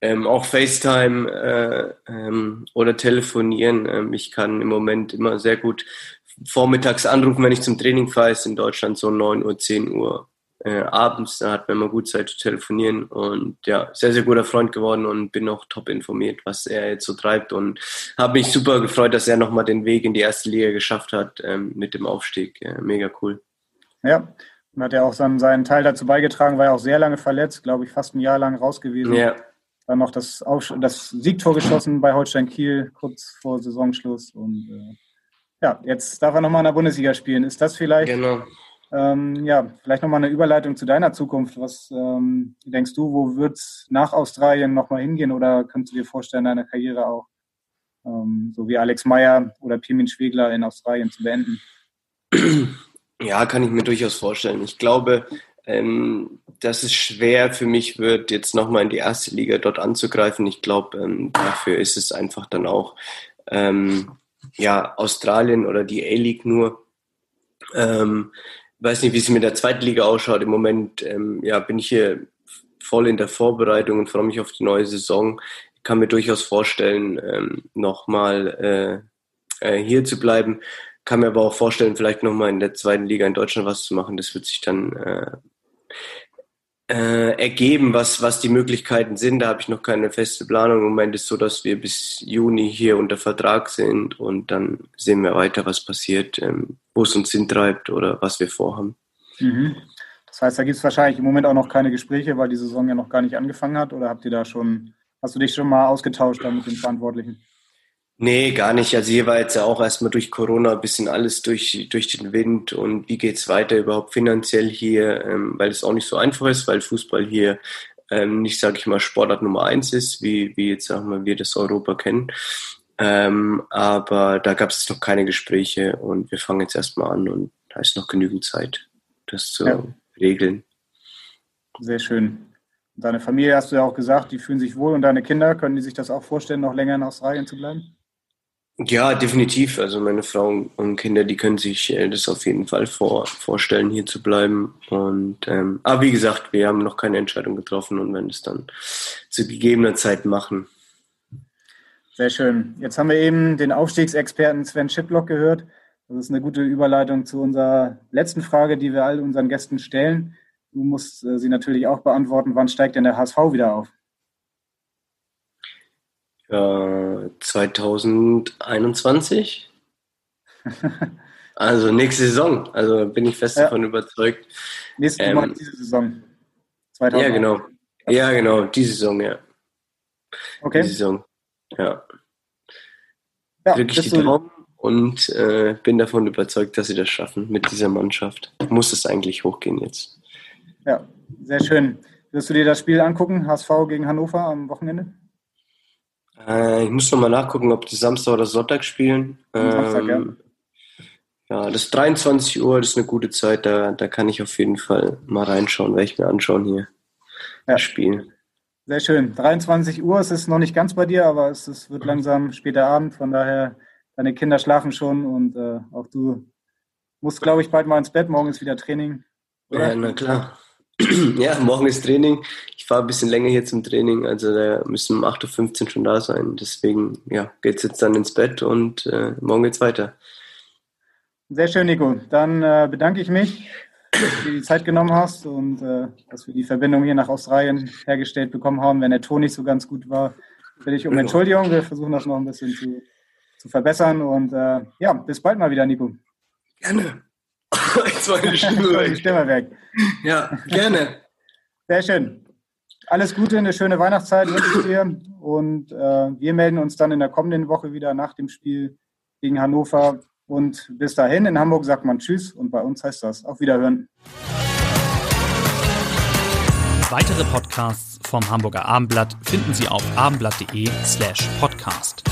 ähm, auch FaceTime äh, ähm, oder telefonieren. Ähm, ich kann im Moment immer sehr gut vormittags anrufen, wenn ich zum Training fahre. Ist in Deutschland so 9 Uhr, 10 Uhr äh, abends. Da hat man immer gut Zeit zu telefonieren. Und ja, sehr, sehr guter Freund geworden und bin auch top informiert, was er jetzt so treibt. Und habe mich super gefreut, dass er nochmal den Weg in die erste Liga geschafft hat ähm, mit dem Aufstieg. Äh, mega cool. Ja, und hat ja auch seinen, seinen Teil dazu beigetragen, war ja auch sehr lange verletzt, glaube ich, fast ein Jahr lang raus gewesen. Ja. Dann noch das, das Siegtor geschossen bei Holstein Kiel kurz vor Saisonschluss. Und äh, ja, jetzt darf er nochmal in der Bundesliga spielen. Ist das vielleicht, genau. ähm, ja, vielleicht nochmal eine Überleitung zu deiner Zukunft? Was ähm, denkst du, wo wird es nach Australien nochmal hingehen? Oder könntest du dir vorstellen, deine Karriere auch ähm, so wie Alex Meyer oder Pirmin Schwegler in Australien zu beenden? <clears throat> Ja, kann ich mir durchaus vorstellen. Ich glaube, ähm, dass es schwer für mich wird, jetzt nochmal in die erste Liga dort anzugreifen. Ich glaube, ähm, dafür ist es einfach dann auch ähm, ja, Australien oder die A-League nur. Ähm, weiß nicht, wie es mit der zweiten Liga ausschaut. Im Moment ähm, ja, bin ich hier voll in der Vorbereitung und freue mich auf die neue Saison. Ich kann mir durchaus vorstellen, ähm, nochmal äh, äh, hier zu bleiben kann mir aber auch vorstellen, vielleicht nochmal in der zweiten Liga in Deutschland was zu machen. Das wird sich dann äh, äh, ergeben, was, was die Möglichkeiten sind. Da habe ich noch keine feste Planung. Im Moment ist es so, dass wir bis Juni hier unter Vertrag sind und dann sehen wir weiter, was passiert, ähm, wo es uns hintreibt oder was wir vorhaben. Mhm. Das heißt, da gibt es wahrscheinlich im Moment auch noch keine Gespräche, weil die Saison ja noch gar nicht angefangen hat. Oder habt ihr da schon, hast du dich schon mal ausgetauscht mit den Verantwortlichen? Nee, gar nicht. Also hier war jetzt ja auch erstmal durch Corona ein bisschen alles durch, durch den Wind und wie geht's weiter überhaupt finanziell hier, ähm, weil es auch nicht so einfach ist, weil Fußball hier ähm, nicht, sage ich mal, Sportart Nummer eins ist, wie, wie jetzt sagen wir, wir das Europa kennen. Ähm, aber da gab es noch keine Gespräche und wir fangen jetzt erstmal an und da ist noch genügend Zeit, das zu ja. regeln. Sehr schön. Deine Familie hast du ja auch gesagt, die fühlen sich wohl und deine Kinder, können die sich das auch vorstellen, noch länger in Australien zu bleiben? Ja, definitiv. Also meine Frau und Kinder, die können sich äh, das auf jeden Fall vor, vorstellen, hier zu bleiben. Und ähm, aber wie gesagt, wir haben noch keine Entscheidung getroffen und werden es dann zu gegebener Zeit machen. Sehr schön. Jetzt haben wir eben den Aufstiegsexperten Sven Schiplock gehört. Das ist eine gute Überleitung zu unserer letzten Frage, die wir all unseren Gästen stellen. Du musst äh, sie natürlich auch beantworten. Wann steigt denn der HSV wieder auf? Ja, 2021. also nächste Saison. Also bin ich fest ja. davon überzeugt. Nächste ähm, diese Saison. 2000. Ja, genau. Ja, genau. Die Saison, ja. Okay. Die Saison. Ja. ja Drücke ich die Daumen und äh, bin davon überzeugt, dass sie das schaffen mit dieser Mannschaft. Muss es eigentlich hochgehen jetzt. Ja, sehr schön. Wirst du dir das Spiel angucken, HSV gegen Hannover am Wochenende? Äh, ich muss noch mal nachgucken, ob die Samstag oder Sonntag spielen. Samstag, ähm, ja. ja, das 23 Uhr, das ist eine gute Zeit, da, da kann ich auf jeden Fall mal reinschauen, werde ich mir anschauen hier. Ja. Das Spiel. Sehr schön. 23 Uhr, es ist noch nicht ganz bei dir, aber es, es wird langsam später Abend, von daher, deine Kinder schlafen schon und äh, auch du musst, glaube ich, bald mal ins Bett, morgen ist wieder Training. Oder? Ja, na klar. <clears throat> ja, morgen ist Training. Ich fahre ein bisschen länger hier zum Training, also da müssen um 8.15 Uhr schon da sein. Deswegen ja, geht es jetzt dann ins Bett und äh, morgen geht's weiter. Sehr schön, Nico. Dann äh, bedanke ich mich, dass du die Zeit genommen hast und äh, dass wir die Verbindung hier nach Australien hergestellt bekommen haben. Wenn der Ton nicht so ganz gut war, bitte ich um Entschuldigung. Wir versuchen das noch ein bisschen zu, zu verbessern und äh, ja, bis bald mal wieder, Nico. Gerne. <laughs> Jetzt war die <laughs> Stimme weg. die Stimme weg. Ja, gerne. Sehr schön. Alles Gute, eine schöne Weihnachtszeit wünsche ich dir. Und äh, wir melden uns dann in der kommenden Woche wieder nach dem Spiel gegen Hannover. Und bis dahin, in Hamburg sagt man Tschüss und bei uns heißt das auf Wiederhören. Weitere Podcasts vom Hamburger Abendblatt finden Sie auf abendblatt.de slash podcast.